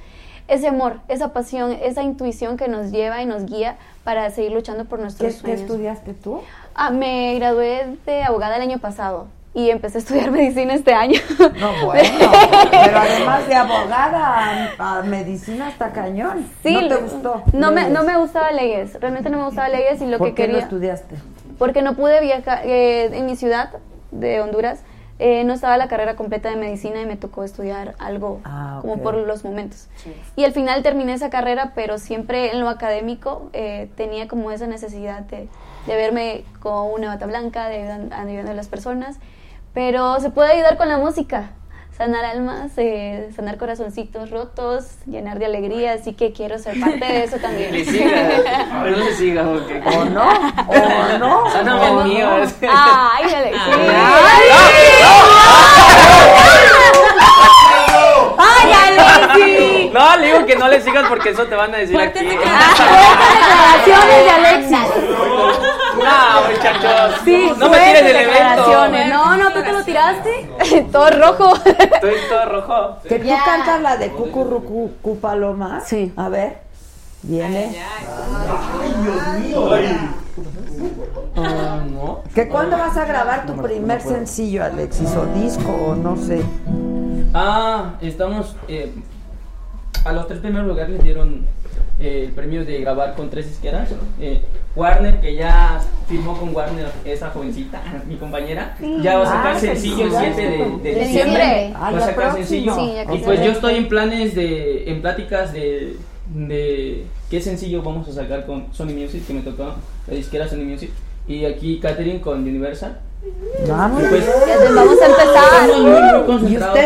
ese amor, esa pasión, esa intuición que nos lleva y nos guía para seguir luchando por ¿Qué, nuestros qué sueños. estudiaste tú? Ah, me gradué de abogada el año pasado y empecé a estudiar medicina este año. No, bueno, pero además de abogada a, a medicina hasta cañón. Sí, ¿No te gustó? No me, no me gustaba leyes, realmente no me gustaba leyes y lo ¿Por que qué no quería... estudiaste? Porque no pude viajar eh, en mi ciudad de Honduras. eh, no estaba la carrera completa de medicina y me tocó estudiar algo Ah, como ok. por los momentos. Y al final terminé esa carrera, pero siempre en lo académico eh, tenía como esa necesidad de, de verme con una bata blanca, de ayudando a las personas. Pero se puede ayudar con la música, sanar almas, eh, sanar corazoncitos rotos, llenar de alegría, así que quiero ser parte de eso también. Le siga, no le siga, porque... ¿O no? ¿O no? Sáname ¿O el mío. no? Ay, dale, sí. ¡Ay, Alexi! No, le digo que no le sigas porque eso te van a decir aquí. declaraciones de Alexis. No, muchachos. Sí, no me tires del evento. declaraciones. No, no, tú te lo tiraste. todo rojo. Estoy todo rojo. Que tú cantas la de Cucurrucu Paloma. Sí. A ver. Viene. Ah, no. ¿Que cuándo vas a grabar tu primer sencillo, Alexis? ¿O disco? O no sé. Ah, estamos. eh, a los tres primeros lugares les dieron eh, el premio de grabar con tres izquierdas. Eh, Warner, que ya firmó con Warner esa jovencita, mi compañera, ya va a sacar Ah, sencillo el 7 de, de de diciembre. Va Ah, a ya sacar sencillo. Sí, y pues yo estoy en planes de. en pláticas de. de qué sencillo vamos a sacar con Sony Music, que me tocó la disquera Sony Music. Y aquí Catherine con Universal. Vamos. Y pues, Vamos a empezar. estamos muy, muy concentrados.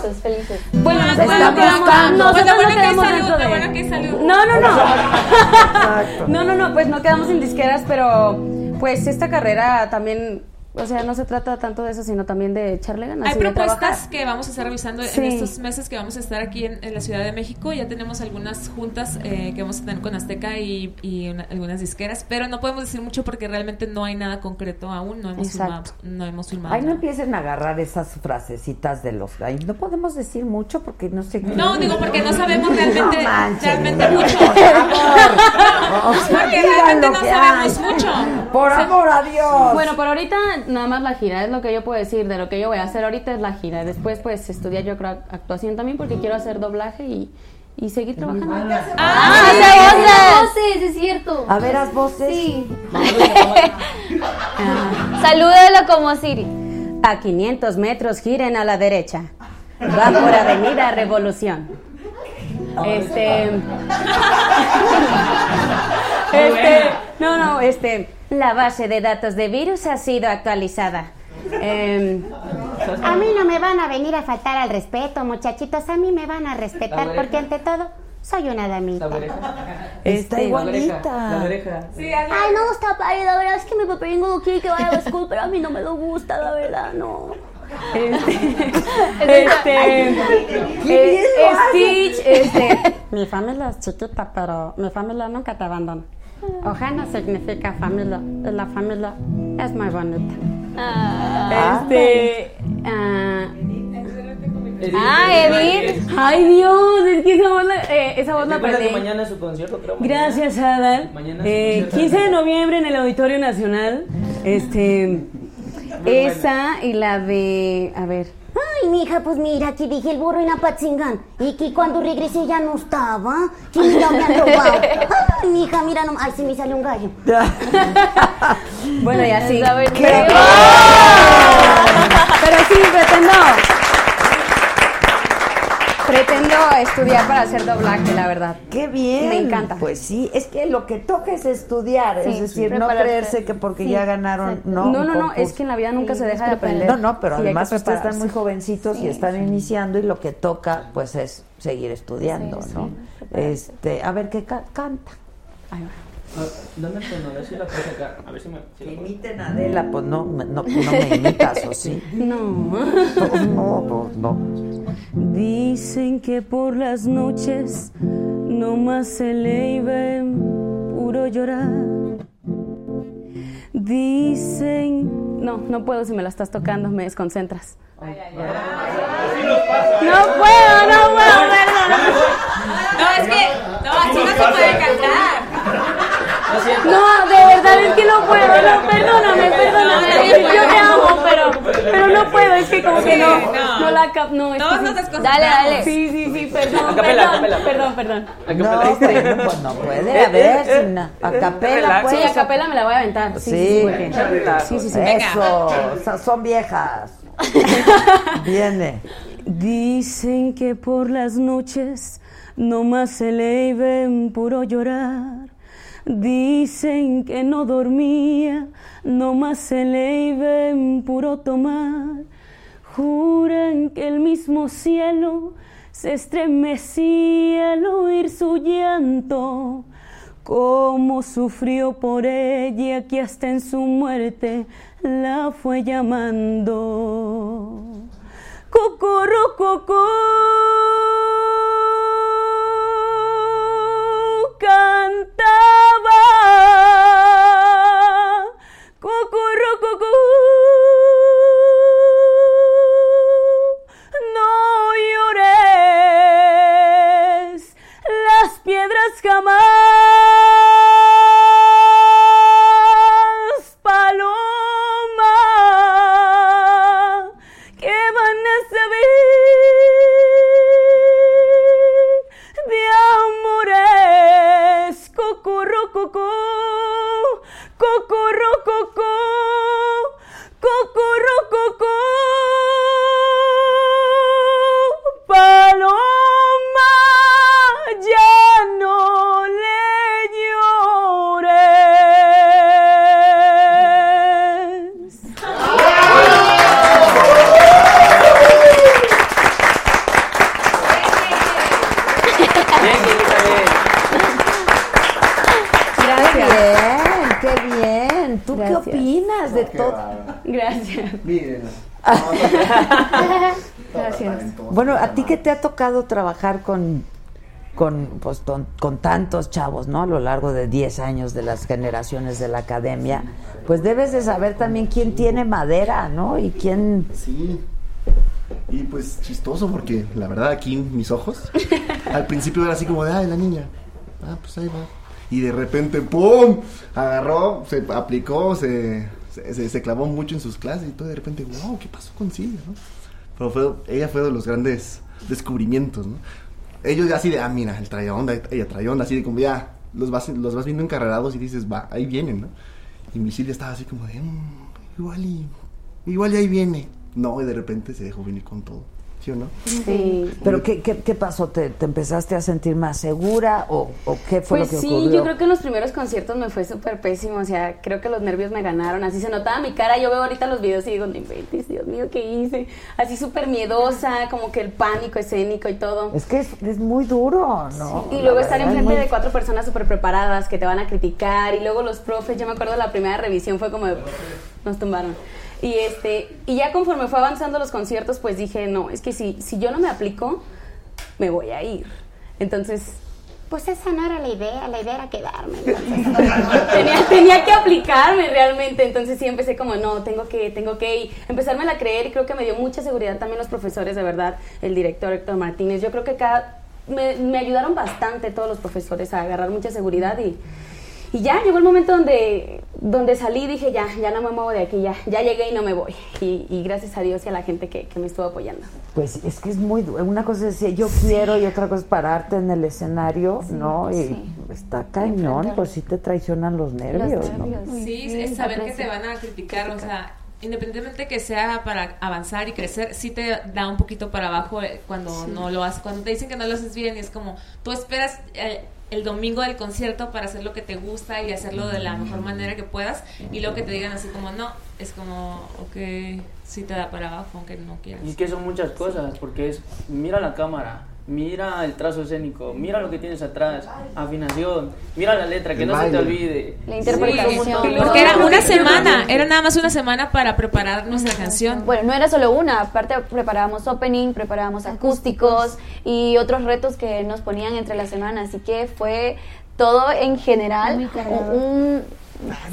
Felices, felices. Bueno, nos Bueno, estamos quedamos- buscando. pues lo bueno no que quedamos salud, dentro lo de- bueno que salud. No, no, no. No, no, no, pues no quedamos en disqueras, pero pues esta carrera también, o sea, no se trata tanto de eso, sino también de echarle ganas. Hay y propuestas que vamos a estar revisando Sí. en estos meses que vamos a estar aquí en, en la Ciudad de México. Ya tenemos algunas juntas eh, que vamos a tener con Azteca y, y una- algunas disqueras, pero no podemos decir mucho porque realmente no hay nada concreto aún. No hemos filmado. Exacto. No hemos filmado Ay, no nada. empiecen a agarrar esas frasecitas de los ay, No podemos decir mucho porque no sé qué. No, digo porque no sabemos realmente, No manches, realmente por mucho. favor. porque realmente no sabemos hay. mucho. Por amor a Dios. Bueno, por ahorita nada más la gira, es lo que yo puedo decir, de lo que yo voy a hacer ahorita es la gira. Después pues estudiar yo creo actuación también porque quiero hacer doblaje y, y seguir trabajando. Ah, hace hace voces. voces, es cierto. A ver, haz voces. Sí. Salúdalo como Siri. A 500 metros giren a la derecha. Va por Avenida Revolución. Este. Este. No, no, este. La base de datos de virus ha sido actualizada. Em, A mí no me van a venir a faltar al respeto, muchachitos. A mí me van a respetar porque ante todo soy una damita. Está La igualita. la oreja. Ay, no, está padre, la verdad es que mi papá vengo aquí que vaya a la school, pero a mí no me lo gusta, la verdad, no. Este. lo hace. Stitch, este. Mi familia es chiquita, pero mi familia nunca te abandona. Ojana significa familia, y la familia es muy bonita. Este. ah, Edith, Ah, Edith. Ay, Dios, es que esa voz la, eh, esa voz la Recuerda que perdí. mañana es su concierto, creo. mañana. Gracias, Adal. Mañana Eh, concierto. 15 de noviembre en el Auditorio Nacional. Este. Esa y la de. A ver. Ay, mija, pues mira, aquí dije el burro en Apatzingán. Y que cuando regresé ya no estaba. Que mira, me han robado. Ay, mija, mira, no, ay, se me salió un gallo. Bueno, y así. A ver, pero, ¿qué? pero sí, pretendo. Pretendo estudiar para hacer doblaje, la verdad. Qué bien. Me encanta. Pues sí, es que lo que toca es estudiar, Sí, es decir, no creerse que porque Sí, ya ganaron, no. No, no, no, es que en la vida nunca se deja de aprender. No, no, pero además ustedes están muy jovencitos y Sí. están iniciando y lo que toca pues es seguir estudiando, Sí, sí, ¿no? Este, a ver qué ca- canta. Ah, Dame el tono, a ver si la puedo sacar. A ver si me. Si la puedo. Imiten a Adela, pues no, me- no, no me imitas, ¿o sí? No. No, pues no. Dicen que por las noches no más se le iba en puro llorar. Dicen. No, no puedo si me la estás tocando, me desconcentras. No No puedo, no puedo, perdón. No, es que, no, así no se puede cantar. No, de verdad es que no puedo, no, perdóname, perdóname. Yo te amo, pero, pero no puedo, es que como que no, no. no la cap, no, es Todos que nos sí. desconcentramos. Dale, dale. Sí, sí, sí, perdón, A capela, a perdón, capela. perdón, perdón. No, pues no puede, a ver, sin a a capela, Relax. pues. Sí, a capela me la voy a aventar. Sí, sí, sí, sí. Eso, son viejas. Viene. Dicen que por las noches no más se le iba en puro llorar. Dicen que no dormía, no más se le iba en puro tomar. Juran que el mismo cielo se estremecía al oír su llanto. Cómo sufrió por ella que hasta en su muerte la fue llamando. Cocorro, coco cantaba. Cucurru, cucú. No llores, las piedras jamás. Gracias. qué opinas de todo? Gracias. Miren. Gracias. Bueno, a ti que te ha tocado trabajar con con, pues, con, con tantos chavos, ¿no? A lo largo de 10 años de las generaciones de la academia, pues debes de saber también quién tiene madera, ¿no? Y quién... Sí. Y pues chistoso porque la verdad aquí mis ojos al principio era así como de, ay, la niña. Ah, pues ahí va. Y de repente, ¡pum! Agarró, se aplicó, se, se, clavó mucho en sus clases y todo. De repente, wow, ¿qué pasó con Silvia? no? Pero fue, ella fue de los grandes descubrimientos, ¿no? Ellos ya así de, ah, mira, él trae onda, ella trae onda, así de como ya, los vas, los vas viendo encarrerados y dices, va, ahí vienen, ¿no? Y Silvia estaba así como de, "Mm, igual y, igual y ahí viene. No, y de repente se dejó venir con todo, ¿sí o no? Sí. ¿Pero qué, qué, qué pasó? ¿Te, te empezaste a sentir más segura o, o qué fue Pues lo que sí, ocurrió? yo creo que en los primeros conciertos me fue súper pésimo, o sea, creo que los nervios me ganaron, así se notaba mi cara, yo veo ahorita los videos y digo, no inventes, Dios mío, ¿qué hice? Así súper miedosa, como que el pánico escénico y todo. Es que es, es muy duro, ¿no? Y luego estar es enfrente muy- de cuatro personas súper preparadas que te van a criticar. Y luego los profes, yo me acuerdo la primera revisión fue como de, nos tumbaron. Y este, y ya conforme fue avanzando los conciertos, pues dije, no, es que si, si yo no me aplico, me voy a ir. Entonces, Pues esa no era la idea, la idea era quedarme. tenía, tenía que aplicarme realmente. Entonces sí empecé como, no, tengo que, tengo que, y empezármela a creer. Y creo que me dio mucha seguridad también los profesores, de verdad, el director Héctor Martínez. Yo creo que cada, me, me ayudaron bastante todos los profesores a agarrar mucha seguridad y, y ya llegó el momento donde, donde salí y dije, ya, ya no me muevo de aquí, ya, ya llegué y no me voy. Y, y gracias a Dios y a la gente que, que me estuvo apoyando. Pues es que es muy una cosa es decir yo quiero y otra cosa es pararte en el escenario, ¿no? Y está cañón, pues sí te traicionan los nervios, ¿no? Sí, es saber que te van a criticar, o sea, independientemente que sea para avanzar y crecer, sí te da un poquito para abajo eh, cuando no lo haces, cuando te dicen que no lo haces bien y es como, tú esperas eh, el domingo del concierto para hacer lo que te gusta y hacerlo de la mejor manera que puedas y luego que te digan así como no, es como, ok, sí te da para abajo aunque no quieras. Y es que son muchas cosas, porque es, mira la cámara, mira el trazo escénico, mira lo que tienes atrás, afinación, mira la letra, que El no se te olvide. La Sí, porque era una semana, era nada más una semana para preparar nuestra canción. Bueno, no era solo una, aparte preparábamos opening, preparábamos acústicos y otros retos que nos ponían entre la semana, así que fue todo en general un...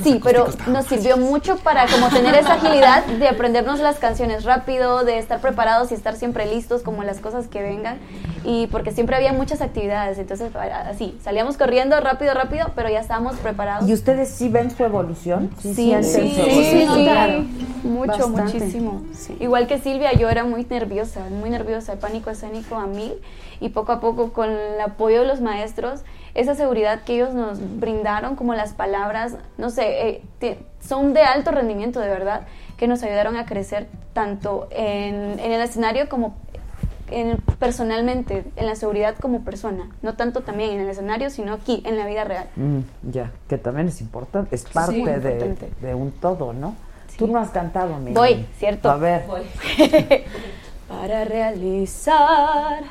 Sí, pero nos sirvió mucho para como tener esa agilidad de aprendernos las canciones rápido, de estar preparados y estar siempre listos como las cosas que vengan y porque siempre había muchas actividades, entonces así, salíamos corriendo rápido, rápido, pero ya estábamos preparados. ¿Y ustedes sí ven su evolución? Sí, sí, sí, evolución? sí, Claro. mucho, Bastante. muchísimo. Igual que Silvia, yo era muy nerviosa, muy nerviosa, pánico escénico a mil y poco a poco con el apoyo de los maestros, esa seguridad que ellos nos brindaron, como las palabras, no sé, eh, son de alto rendimiento de verdad, que nos ayudaron a crecer tanto en, en el escenario como en- personalmente, en la seguridad como persona, no tanto también en el escenario, sino aquí, en la vida real. Mm, ya, que también es importante, es parte de, importante. de un todo, ¿no? Tú no has cantado, mi Voy, ¿cierto? A ver. Para realizar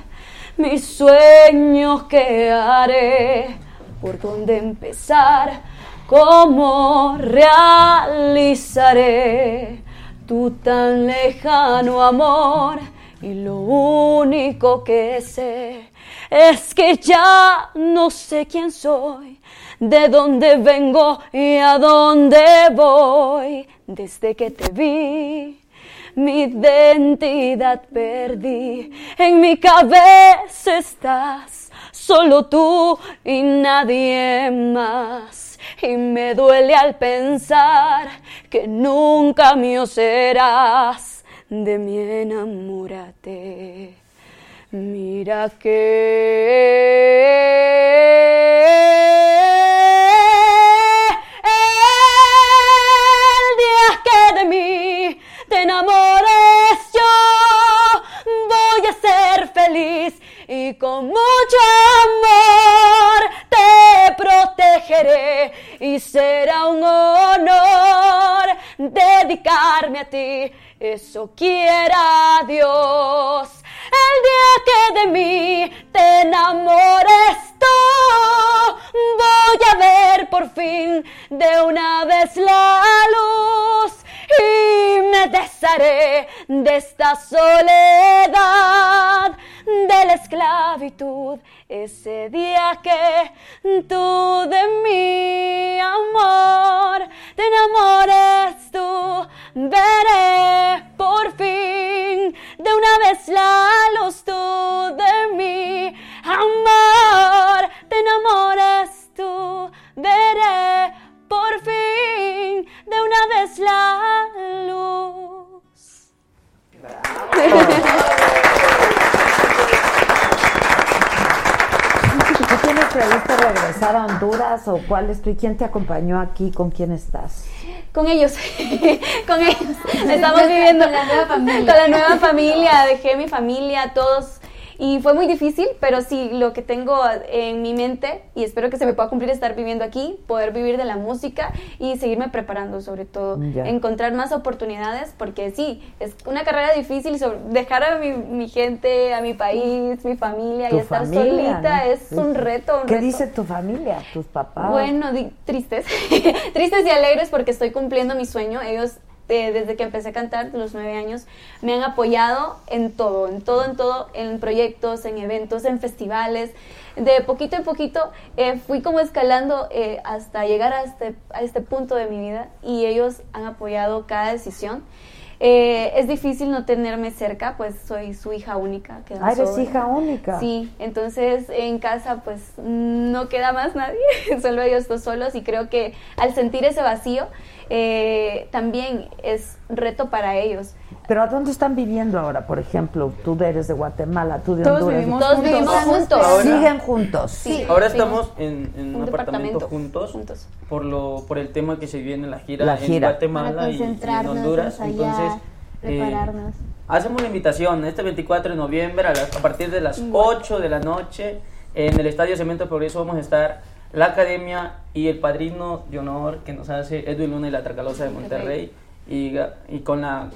mis sueños que haré, por dónde empezar, cómo realizaré tu tan lejano amor. Y lo único que sé es que ya no sé quién soy, de dónde vengo y a dónde voy. Desde que te vi, mi identidad perdí. En mi cabeza estás, solo tú y nadie más. Y me duele al pensar que nunca mío serás. De mí enamórate. Mira que y con mucho amor te protegeré y será un honor dedicarme a ti. Eso quiera Dios. El día que de mí te enamores tú, voy a ver por fin de una vez la luz y me desharé de esta soledad de la esclavitud. Ese día que tú de mi amor te enamores tú, veré por fin de una vez la luz tú de mi amor te enamores tú, veré por fin de una vez la luz. ¿Tú tienes previsto regresar a Honduras o cuál es tu y quién te acompañó aquí? ¿Con quién estás? Con ellos, con ellos. Estamos viviendo Con la nueva familia. Con la nueva familia, dejé mi familia, todos. Y fue muy difícil, pero sí, lo que tengo en mi mente, y espero que se me pueda cumplir, estar viviendo aquí, poder vivir de la música y seguirme preparando sobre todo. Encontrar más oportunidades, porque sí, es una carrera difícil, sobre- dejar a mi, mi gente, a mi país, mi familia y estar familia, solita ¿no? es un reto. un ¿Qué reto. dice tu familia, tus papás? Bueno, tristes. tristes y alegres porque estoy cumpliendo mi sueño. Ellos, eh, desde que empecé a cantar, de los nueve años, me han apoyado en todo, en todo, en todo, en proyectos, en eventos, en festivales. De poquito en poquito eh, fui como escalando eh, hasta llegar a este, a este punto de mi vida y ellos han apoyado cada decisión. Eh, es difícil no tenerme cerca, pues soy su hija única. Ah, eres hija única. Sí, entonces en casa pues no queda más nadie, solo ellos dos solos y creo que al sentir ese vacío eh, también es reto para ellos. ¿Pero a dónde están viviendo ahora, por ejemplo? Tú eres de Guatemala, tú de Todos Honduras. vivimos Todos juntos. vivimos juntos. Ahora- Siguen juntos. Sí. Ahora estamos en, en un, Un apartamento, departamento juntos, por lo por el tema que se viene la gira La en gira. Guatemala Para y- y, en Honduras. ensayar, Entonces, eh, prepararnos. hacemos la invitación este 24 de noviembre a, las- a partir de las Mm. 8 de la noche en el Estadio Cemento Progreso vamos a estar la Academia y el padrino de honor que nos hace Edwin Luna y la Tracalosa de Monterrey y, y con la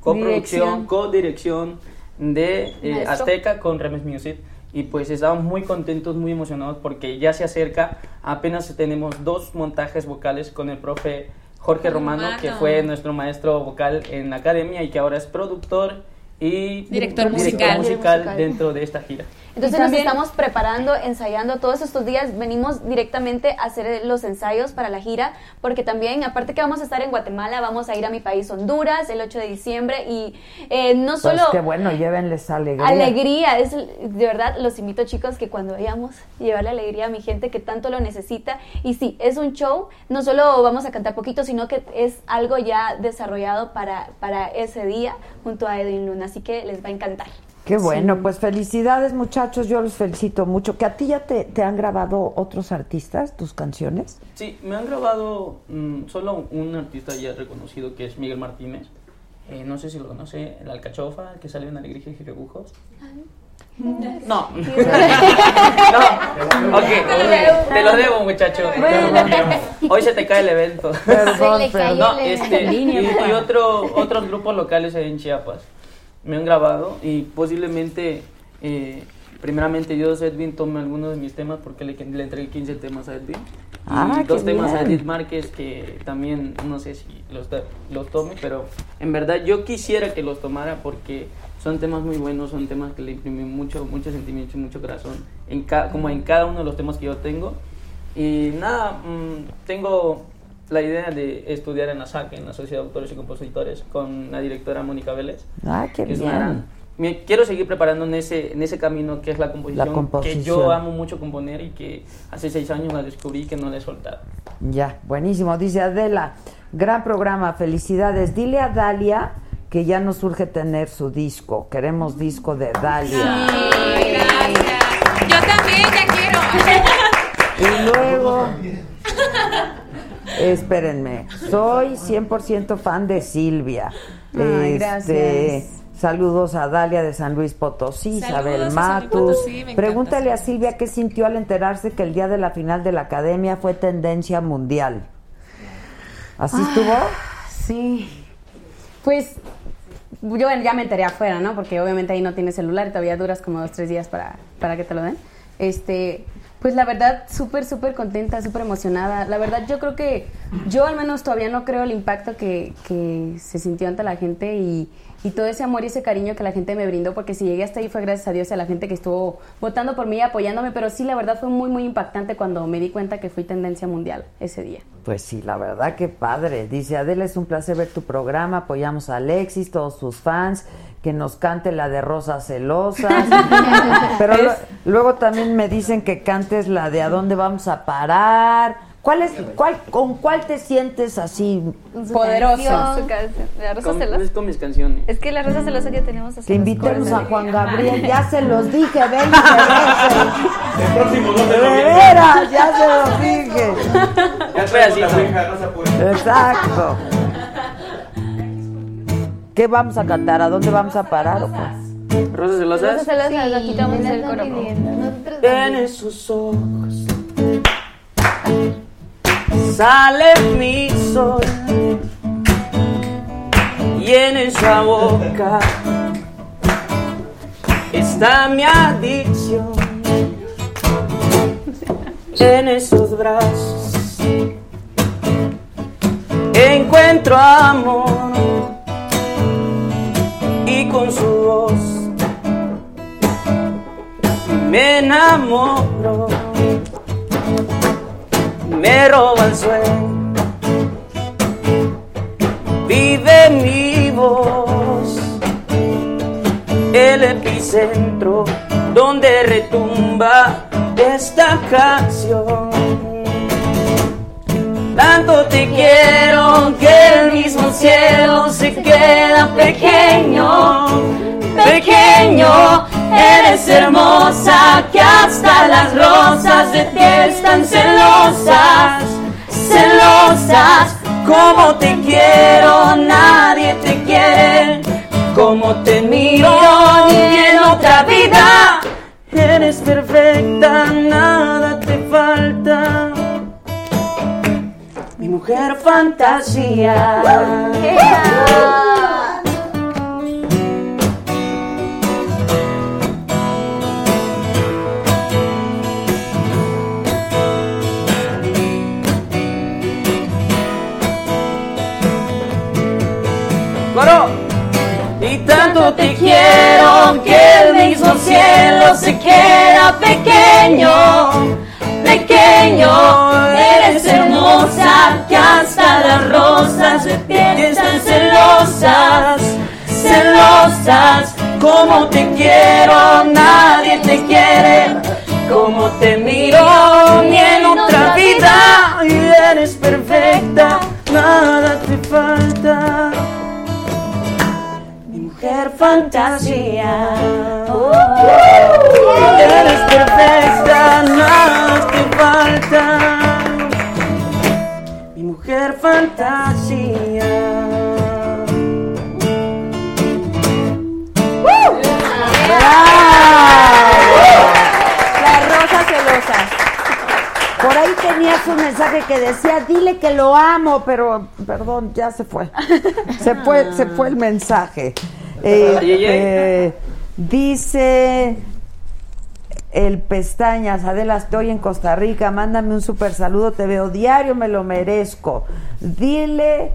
coproducción, Dirección. co-dirección de eh. Azteca con Remes Music y pues estamos muy contentos, muy emocionados porque ya se acerca, apenas tenemos dos montajes vocales con el profe Jorge Romano, Romano. que fue nuestro maestro vocal en la academia y que ahora es productor y Director musical. musical dentro de esta gira. Entonces nos estamos preparando, ensayando todos estos días. Venimos directamente a hacer los ensayos para la gira, porque también, aparte que vamos a estar en Guatemala, vamos a ir a mi país Honduras el 8 de diciembre y eh, no Pues solo... qué bueno, llévenles alegría. Alegría, es de verdad, los invito chicos que cuando vayamos llevarle alegría a mi gente que tanto lo necesita. Y sí, es un show, no solo vamos a cantar poquito, sino que es algo ya desarrollado para, para ese día junto a Edwin Luna, así que les va a encantar. Qué bueno, Sí. pues felicidades muchachos, yo los felicito mucho. ¿Que a ti ya te, te han grabado otros artistas tus canciones? Sí, me han grabado mm, solo un artista ya reconocido que es Miguel Martínez. Eh, no sé si lo conoce, el Alcachofa, que salió en Alegría y Rebujos. No. no. Ok, te lo debo, muchacho. Hoy se te cae el evento. Perdón, cayó No, este, y, línea, y otro, otros grupos locales en Chiapas me han grabado y posiblemente, eh, primeramente Dios, Edwin tome algunos de mis temas porque le, le entregué 15 temas a Edwin. Ah, dos temas a bien. Edith Márquez que también no sé si los, los tome, pero en verdad yo quisiera que los tomara porque son temas muy buenos, son temas que le imprimen mucho, mucho sentimiento y mucho corazón, en ca- como en cada uno de los temas que yo tengo. Y nada, mm, tengo la idea de estudiar en la SAC, en la Sociedad de Autores y Compositores, con la directora Mónica Vélez. Ah, qué que es una bien. gran- me quiero seguir preparando en ese, en ese camino que es la composición, que composición. yo amo mucho componer y que hace seis años la descubrí que no la he soltado. Ya, buenísimo. Dice Adela, gran programa, felicidades. Dile a Dalia que ya nos urge tener su disco. Queremos disco de Dalia. Ay, gracias. Espérenme, soy 100% fan de Silvia. Ay, Este, gracias. Saludos a Dalia de San Luis Potosí, Isabel Matus. Potosí, Pregúntale a Silvia qué sintió al enterarse que el día de la final de la academia fue tendencia mundial. ¿Así Ah, estuvo? Sí. Pues yo ya me enteré afuera, ¿no? Porque obviamente ahí no tienes celular y todavía duras como dos, tres días para, para que te lo den. Este, pues la verdad, súper, súper contenta, súper emocionada. La verdad, yo creo que yo al menos todavía no creo el impacto que, que se sintió ante la gente y, y todo ese amor y ese cariño que la gente me brindó, porque si llegué hasta ahí fue gracias a Dios y a la gente que estuvo votando por mí y apoyándome, pero sí, la verdad fue muy, muy impactante cuando me di cuenta que fui tendencia mundial ese día. Pues sí, la verdad que padre. Dice Adela, es un placer ver tu programa. Apoyamos a Alexis, todos sus fans. Que nos cante la de Rosas Celosas. Pero lo- luego también me dicen que cantes la de ¿A dónde vamos a parar? ¿Cuál es, cuál, ¿Con cuál te sientes así? Poderoso. Su canción, La Rosa Con, Celosa. es con mis canciones. Es que la Rosa Celosa ya tenemos así Que invitemos a Juan Gabriel. Ya se los dije 20 veces. El próximo 2 de De noviembre. veras, ya se los dije. Ya Rosa Pura. Exacto. ¿Qué vamos a cantar? ¿A dónde vamos a parar? qué? ¿Rosas celosas? Rosa Celosa, aquí hacer el coro. En esos ojos sale mi sol y en esa boca está mi adicción. En esos brazos encuentro amor con su voz me enamoro, me roba el sueño, vive mi voz, el epicentro donde retumba esta canción. Tanto te quiero que el mismo cielo se queda pequeño, pequeño. Eres hermosa que hasta las rosas de ti están celosas, celosas. Como te quiero, nadie te quiere. Como te miro ni en otra vida. Eres perfecta, nada mujer fantasía. Coro. Y tanto te quiero que el mismo cielo se queda pequeño, pequeño. Eres hermosa que hasta las rosas de piel están celosas, celosas. Como te quiero, nadie te quiere. Como te miro, ni en otra vida. Y eres perfecta, nada te falta. Mi mujer fantasía. Eres perfecta, nada te falta. Mi mujer fantasía. Las rosas celosas. Por ahí tenías un mensaje que decía, dile que lo amo, pero perdón, ya se fue. Se fue, se fue el mensaje. Eh, eh, dice el pestañas, Adela, estoy en Costa Rica, mándame un super saludo, te veo diario, me lo merezco. Dile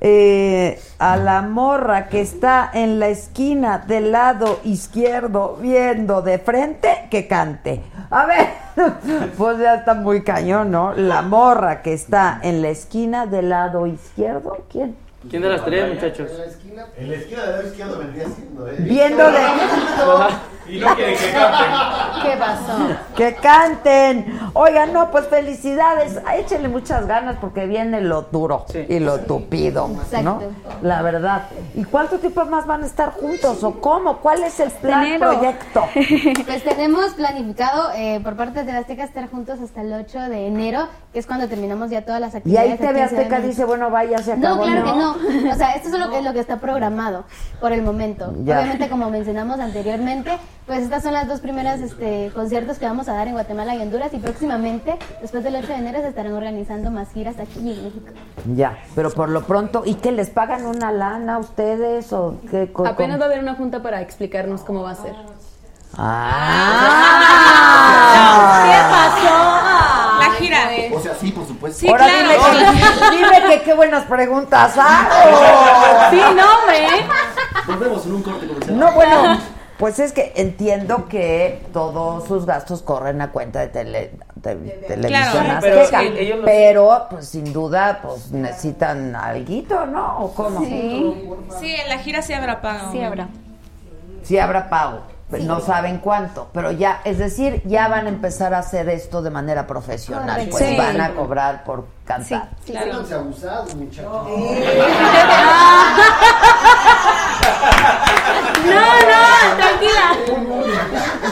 eh, a la morra que está en la esquina del lado izquierdo viendo de frente que cante. A ver, pues ya está muy cañón, ¿no? La morra que está en la esquina del lado izquierdo, ¿quién? ¿Quién de las tres, muchachos? En la esquina del lado izquierdo vendría siendo, ¿eh? Viendo de Y no quiere que canten. ¿Qué pasó? Que canten. Oigan, no, pues felicidades. Échenle muchas ganas porque viene lo duro y lo tupido, ¿no? Exacto. La verdad. ¿Y cuánto tiempo más van a estar juntos o cómo? ¿Cuál es el plan, proyecto? Pues tenemos planificado eh, por parte de Azteca estar juntos hasta el 8 de enero, que es cuando terminamos ya todas las Y actividades. ahí TV Azteca dice, bueno, vaya, se acabó. No, claro que no. O sea, esto es lo que, lo que está programado por el momento. Ya. Obviamente, como mencionamos anteriormente, pues estas son las dos primeras este, conciertos que vamos a dar en Guatemala y Honduras y próximamente, después del 8 de enero, se estarán organizando más giras aquí en México. Ya, pero por lo pronto, ¿y que les pagan una lana a ustedes o qué? Apenas cómo? va a haber una junta para explicarnos cómo va a ser. Ah. ¿Qué pasó? La gira. O sea, sí, por supuesto. Sí, Ahora claro. dime, que, dime que qué buenas preguntas hago. Sí, no, hombre. Nos vemos en un corte comercial. No, bueno, pues es que entiendo que todos sus gastos corren a cuenta de, tele, de televisión Claro, pero azteca, sí, ellos los- pero pues sin duda pues necesitan alguito, ¿no? ¿O cómo? Sí. Sí, en la gira sí habrá pago. Sí habrá. Sí habrá pago, no saben cuánto, pero ya, es decir, ya van a empezar a hacer esto de manera profesional, Correcto. pues Sí. van a cobrar por cantar. Claro. abusados, muchachos. No, no, tranquila.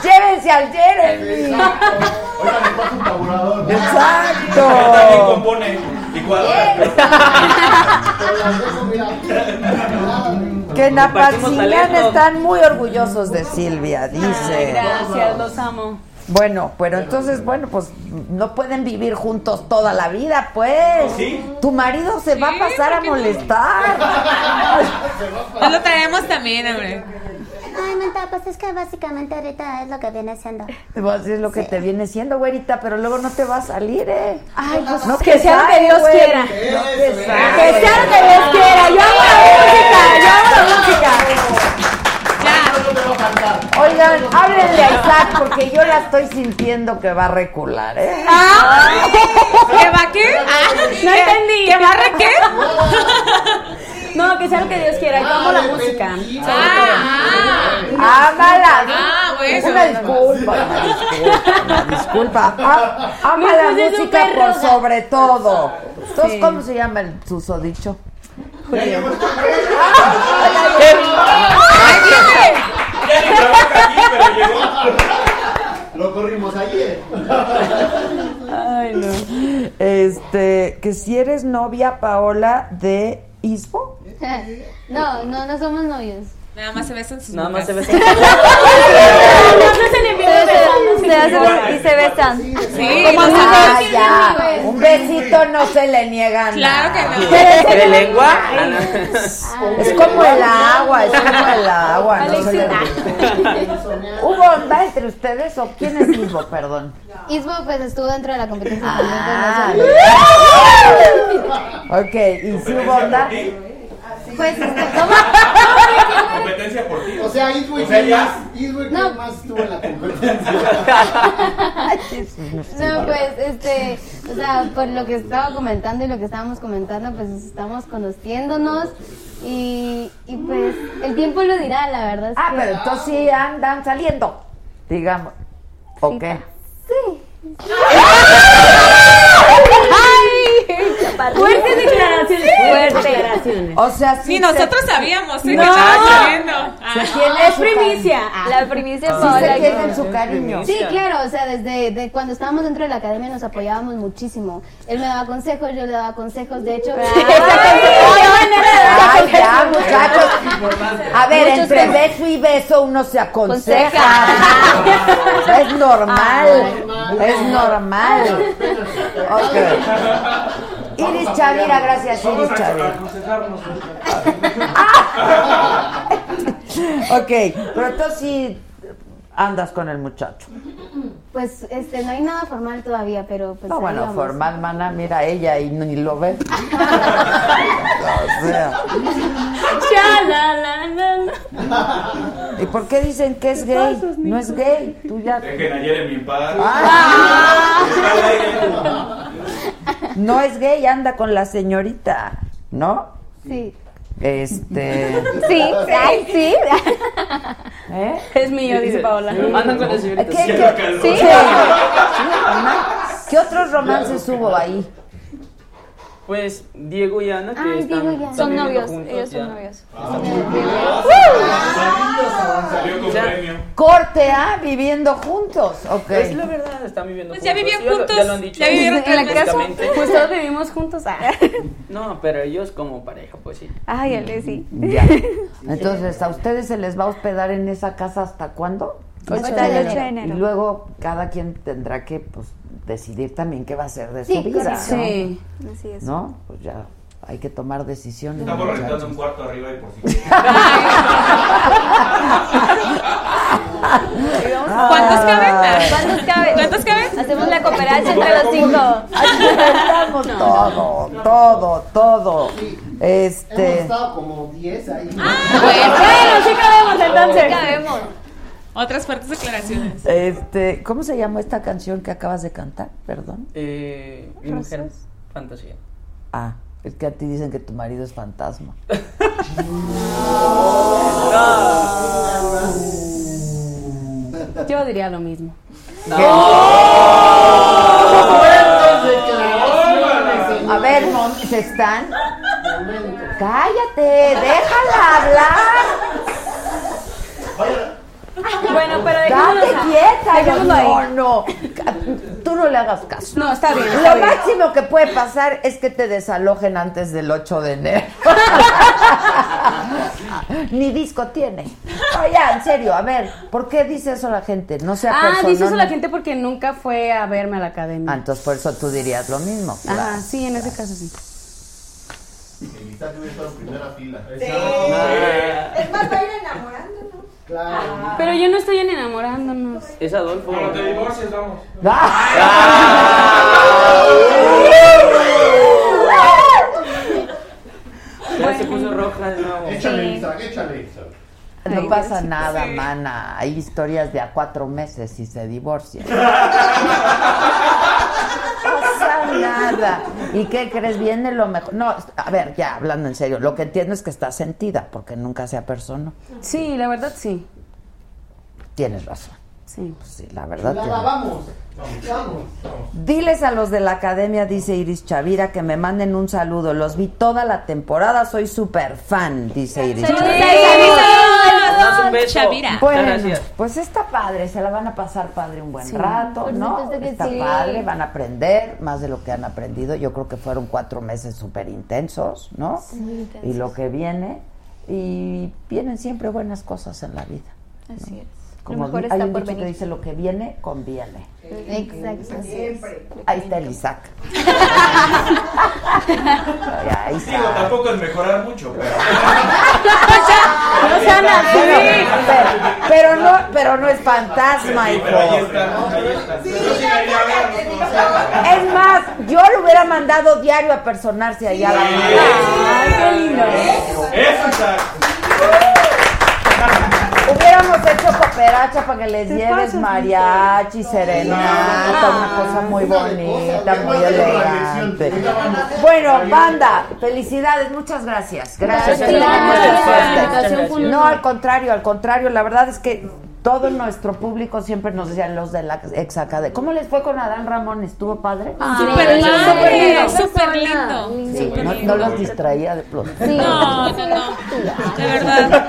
Llévense al Jeremy. Un tabulador. También Exacto. compone. Que en Compartimos Apatzingán talento. están muy orgullosos de Silvia, dice. Gracias, los amo. Bueno, pero entonces, bueno, pues no pueden vivir juntos toda la vida, pues. Sí. Tu marido se va a pasar a ¿por qué no? molestar. Nos lo traemos también, hombre. Ay, menta, pues es que básicamente ahorita es lo que viene siendo. Pues es lo que te viene siendo, güerita, pero luego no te va a salir, ¿eh? Ay, pues No que sea lo que Dios güey. quiera. No Que sale. sea lo que Dios quiera. Yo amo la música, yo amo la música. Oigan, háblenle a Isaac porque yo la estoy sintiendo que va a recular, ¿eh? Ah. ¿Qué va qué? Ah, No entendí. ¿Qué barre qué? No, que sea lo que Dios quiera. Yo amo la música. Ah, Ámala. Ah, bueno. Una disculpa, una disculpa, una disculpa. Ah, ama la música por sobre todo. Entonces. ¿cómo se llama el susodicho? Ya ni trabaja aquí, pero llegó. Lo corrimos ayer. Ay, no. Este, que si eres novia, Paola, de Isbo. No, no, no somos novios. Nada más se besan sus Nada más se hacen y se besan. Sí, Ah. Un besito no se le niega Claro que no. ¿De lengua? No. Es como el agua, es como el agua. No se le... ¿Hubo onda entre ustedes o quién es Isbo, perdón? Isbo pues estuvo dentro de la competencia Ah, ok, ¿y si hubo onda? Pues este, Competencia por ti. O sea, Eastwick, O sea, ya- Eastwick No. más estuvo en la competencia. No, pues, este, o sea, por lo que estaba comentando y lo que estábamos comentando, pues estamos conociéndonos y, y pues el tiempo lo dirá, la verdad. Es Ah, que- pero entonces sí andan saliendo, digamos. ¿O qué? Fuertes declaraciones. Fuertes declaraciones. O sea, sí. Ni se- nosotros sabíamos, ¿eh? No. Que estaba saliendo. Ah. Es primicia. La primicia cari- Sí se tienen su cariño. Sí, claro, o sea, desde de cuando estábamos dentro de la academia nos apoyábamos muchísimo. Él me daba consejos, yo le daba consejos, de hecho... Ay, ya, muchachos. A ver, entre beso y beso uno se aconseja. Es normal. Es normal. Ok. Iris Chavira, gracias, Iris Chavira. Ok, pero entonces sí andas con el muchacho. Pues, este, no hay nada formal todavía, pero pues No, ahí bueno, vamos. formal, mana, mira ella y ni lo ve. O sea, Cha, la, la, la, la. ¿Y por qué dicen que es gay? No es gay, tú ya... Dejen ayer en mi paz. Ah. No es gay, anda con la señorita, ¿no? Sí. Este. Sí, ay, sí. ¿Eh? Es mío, dice Paola. Andan con la señorita. ¿Qué, sí, ¿Qué otros romances hubo ahí? Pues Diego y Ana, que Ay, están, Diego y Ana. están Son viviendo novios, juntos ellos son ya. novios. Salió con premio. Corte A, viviendo juntos. Ok. Es la verdad, están viviendo Pues ya juntos. vivían Ya lo- juntos, Ya lo han dicho. ya vivieron En la casa, pues todos vivimos juntos. Ah. No, pero ellos como pareja, pues sí. Ay, Ale, sí. Ya. Entonces, ¿a ustedes se les va a hospedar en esa casa hasta cuándo? Ocho Hasta de el enero. ocho Y luego cada quien tendrá que pues, decidir también qué va a hacer de Sí, su vida. correcto. ¿no? Sí. Así es. ¿No? Pues ya hay que tomar decisiones. Estamos rentando un cuarto arriba y por si ¿Cuántos caben? ¿Cuántos caben? ¿Cuántos caben? Hacemos la cooperacha entre los cinco. Rentamos todo, todo, todo. Este. Hemos estado como 10 ahí. Bueno, sí cabemos entonces. Sí cabemos. Otras fuertes declaraciones. Este, ¿cómo se llama esta canción que acabas de cantar? Perdón. Eh, mi mujer, fantasía. Ah, es que a ti dicen que tu marido es fantasma. Yo diría lo mismo. A ver, ¿se están? Cállate, déjala hablar. Bueno, pero Date dejémoslo quieta, dejémoslo ahí. no, no. Tú no le hagas caso. No, está bien. está Lo bien. máximo que puede pasar es que te desalojen antes del 8 de enero. Ni disco tiene. No, ya, en serio, a ver, ¿por qué dice eso la gente? No sea Ah, dice eso la gente porque nunca fue a verme a la academia. Ah, entonces por eso tú dirías lo mismo. Claro. sí, en ese caso sí. Que hubiera estado en primera fila. Es más, va a ir enamorando, ¿no? Claro. Pero yo no estoy en enamorándonos. Es Adolfo. Cuando te divorcies, vamos. Ya se puso roja de nuevo. Échale, Elisa, échale. No Ay, pasa nada, mana. Hay historias de a cuatro meses y se divorcian. Pasa nada. ¿Y qué crees? Viene lo mejor. No, a ver, ya hablando en serio, lo que entiendo es que está sentida porque nunca se apersonó. Sí, la verdad sí. Tienes razón. Sí. Pues sí, la verdad. Nada, tienes- vamos. Vamos. Diles a los de la academia, dice Iris Chavira, que me manden un saludo. Los vi toda la temporada, soy súper fan, dice Iris. Damos un beso. Chavira. Bueno, Gracias. pues está padre, se la van a pasar padre un buen Sí, rato, por ¿no? Está sí. padre, van a aprender más de lo que han aprendido. Yo creo que fueron cuatro meses súper intensos, ¿no? Intensos. Y lo que viene, y vienen siempre buenas cosas en la vida. Así es. Como lo mejor está hay un por dicho que venir. dice lo que viene, conviene. Exacto. Es. Ahí está el Isaac. Ahí está. Digo, tampoco es mejorar mucho, pero. No sean así. Pero, pero no, pero no es fantasma, hijo. Pero ahí conocía. Es más, yo lo hubiera mandado diario a personarse allá a la. Ay, qué lindo. Eso, Isaac. Hubiéramos hecho cooperacha para que les ¿Qué lleves mariachi, serenata, una cosa muy bonita, muy elegante. Bueno, banda, felicidades, muchas gracias. Gracias. No, al contrario, al contrario, la verdad es que todo nuestro público siempre nos decían los de la ex academia. ¿Cómo les fue con Adán Ramón? ¿Estuvo padre? Súper lindo, lindo, súper lindo. súper lindo. Sí, no, lindo. no los distraía de pronto. No, no, no. De verdad.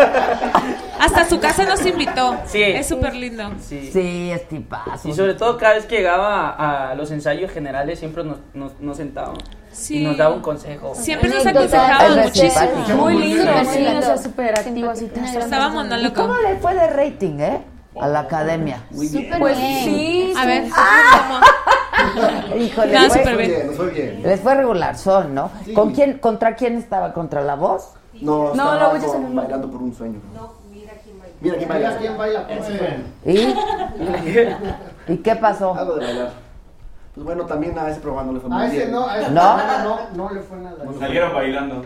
Hasta su casa nos invitó. Sí. Es súper lindo. Sí. Sí, es tipazo. Y sobre todo cada vez que llegaba a, a los ensayos generales siempre nos, nos, nos sentábamos Sí. y nos daba un consejo. Siempre nos aconsejaba muchísimo. Muy lindo, sí, lindo. o sea, súper activo así. Una gran Estaba persona. ¿Y monólogo. cómo le fue de rating, eh? A la academia. Pues bien. sí. A ver, Híjole, No, fue, bien. Nos fue bien. les fue regular son, ¿no? Sí. ¿Con quién, contra quién estaba? ¿Contra la voz? No, No, estaba la con bailando por un sueño. No, mira quién baila. Quién Mira baila. ¿Y? ¿Y qué pasó? Algo de bailar. Pues bueno, también a ese programa no le fue A muy ese bien. no, a ese ¿No? no, no le fue nada. Salieron bailando.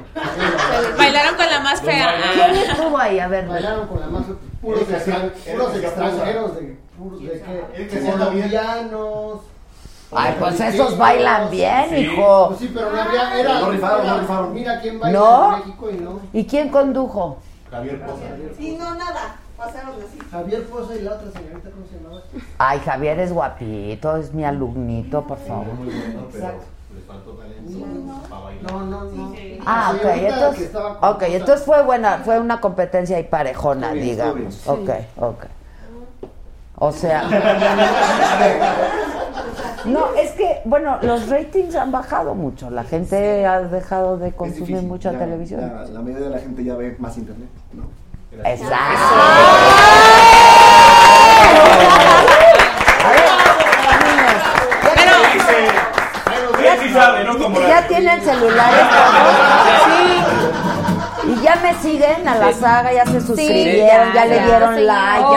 Bailaron con la más fea. ¿Quién estuvo ahí? A ver, Bailaron con la más puros, puros extranjeros de puros de qué colombianos Ay, pues esos bailan bien, Sí. hijo. Pues sí, pero no había. Era, No rifaron, no rifaron. Mira quién baila ¿No? en México y no. ¿Y quién condujo? Javier Poza. Sí, no, nada. Pasaron así. Javier Poza y la otra señorita, ¿cómo se llamaba? Ay, Javier es guapito, es mi alumnito, por favor. Muy bueno, pero Exacto. le faltó talento para bailar. No, no, no. Ah, La ok, entonces, estaba con ok, entonces fue buena, fue una competencia y parejona, bien, digamos. estuvo Ok, ok. O sea, no, es que, bueno, los ratings han bajado mucho, la gente ha dejado de consumir difícil, mucha ya- televisión. ya la mayoría de la gente ya ve más internet, ¿no? Como la- Ya tienen celulares. Sí. Y ya me siguen a la saga, ya se suscribieron, ya, ya, le ya. dieron Sí, like,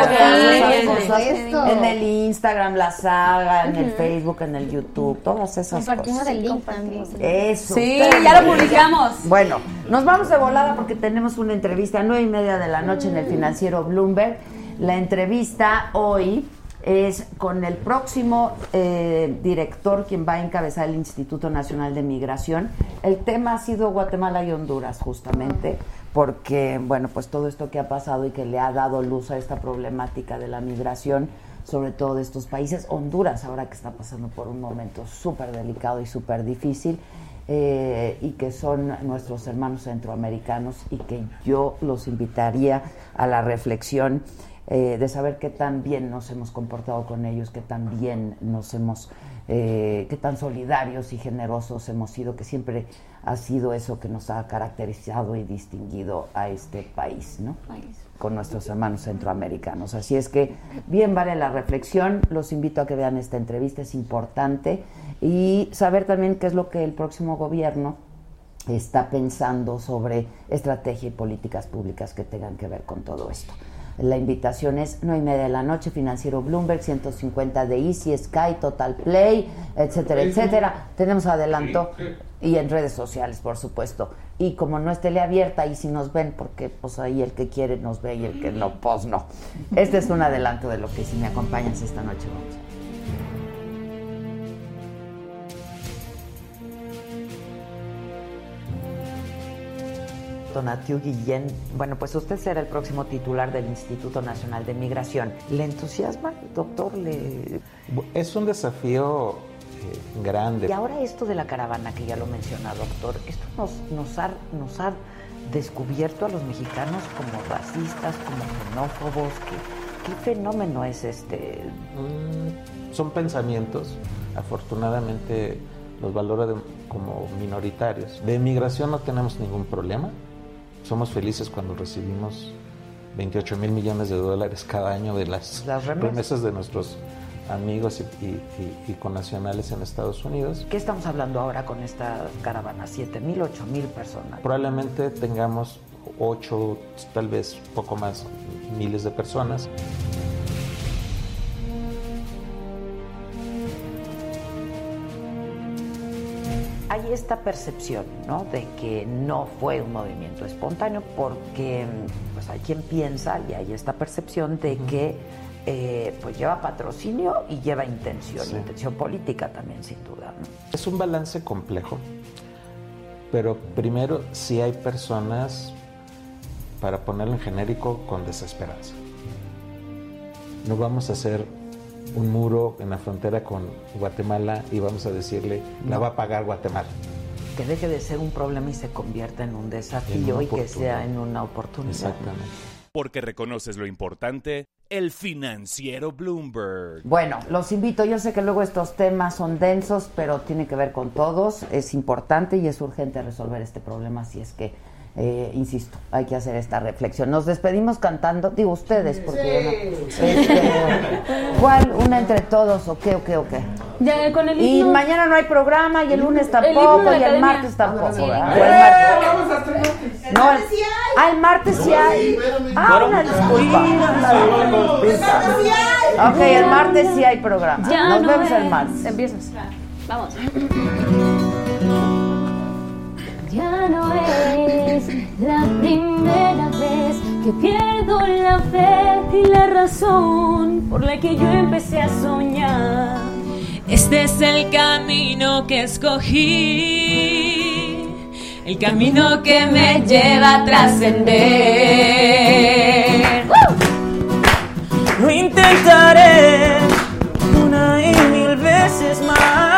ya. En el Instagram, la saga, en el. Facebook, en el YouTube, todas esas Compartimos cosas. el link también. Eso. Sí, ya lo publicamos. Bueno, nos vamos de volada porque tenemos una entrevista a nueve y media de la noche en el financiero Bloomberg. La entrevista hoy es con el próximo eh, director quien va a encabezar el Instituto Nacional de Migración. El tema ha sido Guatemala y Honduras justamente porque, bueno, pues todo esto que ha pasado y que le ha dado luz a esta problemática de la migración, sobre todo de estos países. Honduras ahora que está pasando por un momento súper delicado y súper difícil. eh, y que son nuestros hermanos centroamericanos y que yo los invitaría a la reflexión eh, de saber qué tan bien nos hemos comportado con ellos, qué tan bien nos hemos, eh, qué tan solidarios y generosos hemos sido, que siempre ha sido eso que nos ha caracterizado y distinguido a este país, ¿no? Con nuestros hermanos centroamericanos. Así es que bien vale la reflexión, los invito a que vean esta entrevista, es importante, y saber también qué es lo que el próximo gobierno está pensando sobre estrategia y políticas públicas que tengan que ver con todo esto. La invitación es 9 y media de la noche, Financiero Bloomberg, 150 de Easy, Sky, Total Play, etcétera, etcétera. Tenemos adelanto y en redes sociales, por supuesto. Y como no es teleabierta, ahí sí nos ven, porque pues ahí el que quiere nos ve y el que no, pues no. Este es un adelanto de lo que si me acompañas esta noche vamos. Donatiu Guillén, bueno, pues usted será el próximo titular del Instituto Nacional de Migración. ¿Le entusiasma, doctor? ¿Le... Es un desafío eh, grande. Y ahora esto de la caravana, que ya lo menciona, doctor, esto nos, nos, ha, nos ha descubierto a los mexicanos como racistas, como xenófobos. ¿Qué, qué fenómeno es este? Mm, son pensamientos, afortunadamente los valora de- como minoritarios. De migración no tenemos ningún problema. Somos felices cuando recibimos 28 mil millones de dólares cada año de las, Las remesas. de nuestros amigos y, y- y- y connacionales en Estados Unidos. ¿Qué estamos hablando ahora con esta caravana? ¿7 mil, 8 mil personas? Probablemente tengamos 8, tal vez poco más, miles de personas. Hay esta percepción, ¿no? De que no fue un movimiento espontáneo porque, pues, hay quien piensa y hay esta percepción de que, eh, pues, lleva patrocinio y lleva intención, Sí. intención política también, sin duda, ¿no? Es un balance complejo, pero primero sí hay personas, para ponerlo en genérico, con desesperanza. No vamos a hacer un muro en la frontera con Guatemala y vamos a decirle, la No. va a pagar Guatemala. Que deje de ser un problema y se convierta en un desafío y que sea en una oportunidad. Exactamente. Porque reconoces lo importante, el financiero Bloomberg. Bueno, los invito. Yo sé que luego estos temas son densos, pero tiene que ver con todos. Es importante y es urgente resolver este problema. Así es que, eh, insisto, hay que hacer esta reflexión. Nos despedimos cantando, digo ustedes, porque yo no- Este, ¿Cuál? ¿Una entre todos o qué o qué o qué? Ya, con el Y mañana no hay programa y el lunes tampoco y el academia. martes tampoco. Sí. ¿verdad? ¡Eh! O el martes. No, el, ah, el martes sí hay. Ah, una disculpa. Ok, el martes sí hay programa. Nos no vemos el es. martes. Empiezas. Vamos. Ya no es la primera vez que pierdo la fe y la razón por la que yo empecé a soñar. Este es el camino que escogí, el camino que me lleva a trascender. Lo intentaré una y mil veces más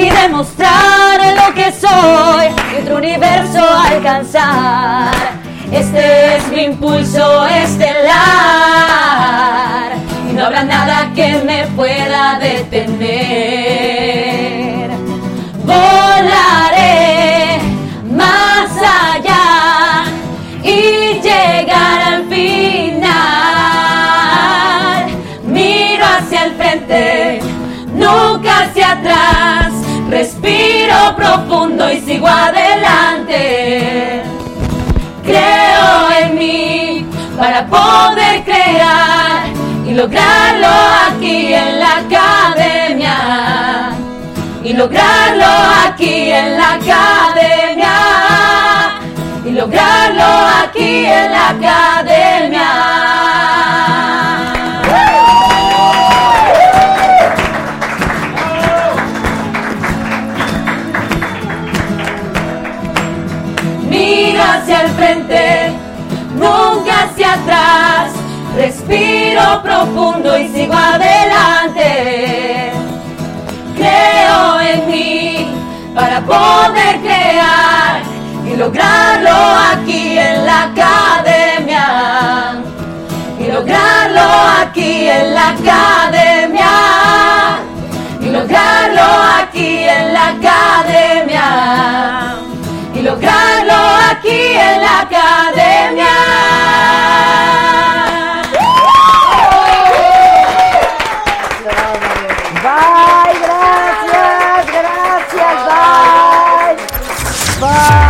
y demostrar lo que soy y otro universo alcanzar. Este es mi impulso estelar y no habrá nada que me pueda detener. Profundo y sigo adelante. Creo en mí para poder crear y lograrlo aquí en la academia. Y lograrlo aquí en la academia. Y lograrlo aquí en la academia. Respiro profundo y sigo adelante. Creo en mí para poder crear y lograrlo aquí en la academia. Y lograrlo aquí en la academia. Y lograrlo aquí en la academia y lograrlo aquí en la academia. Bye.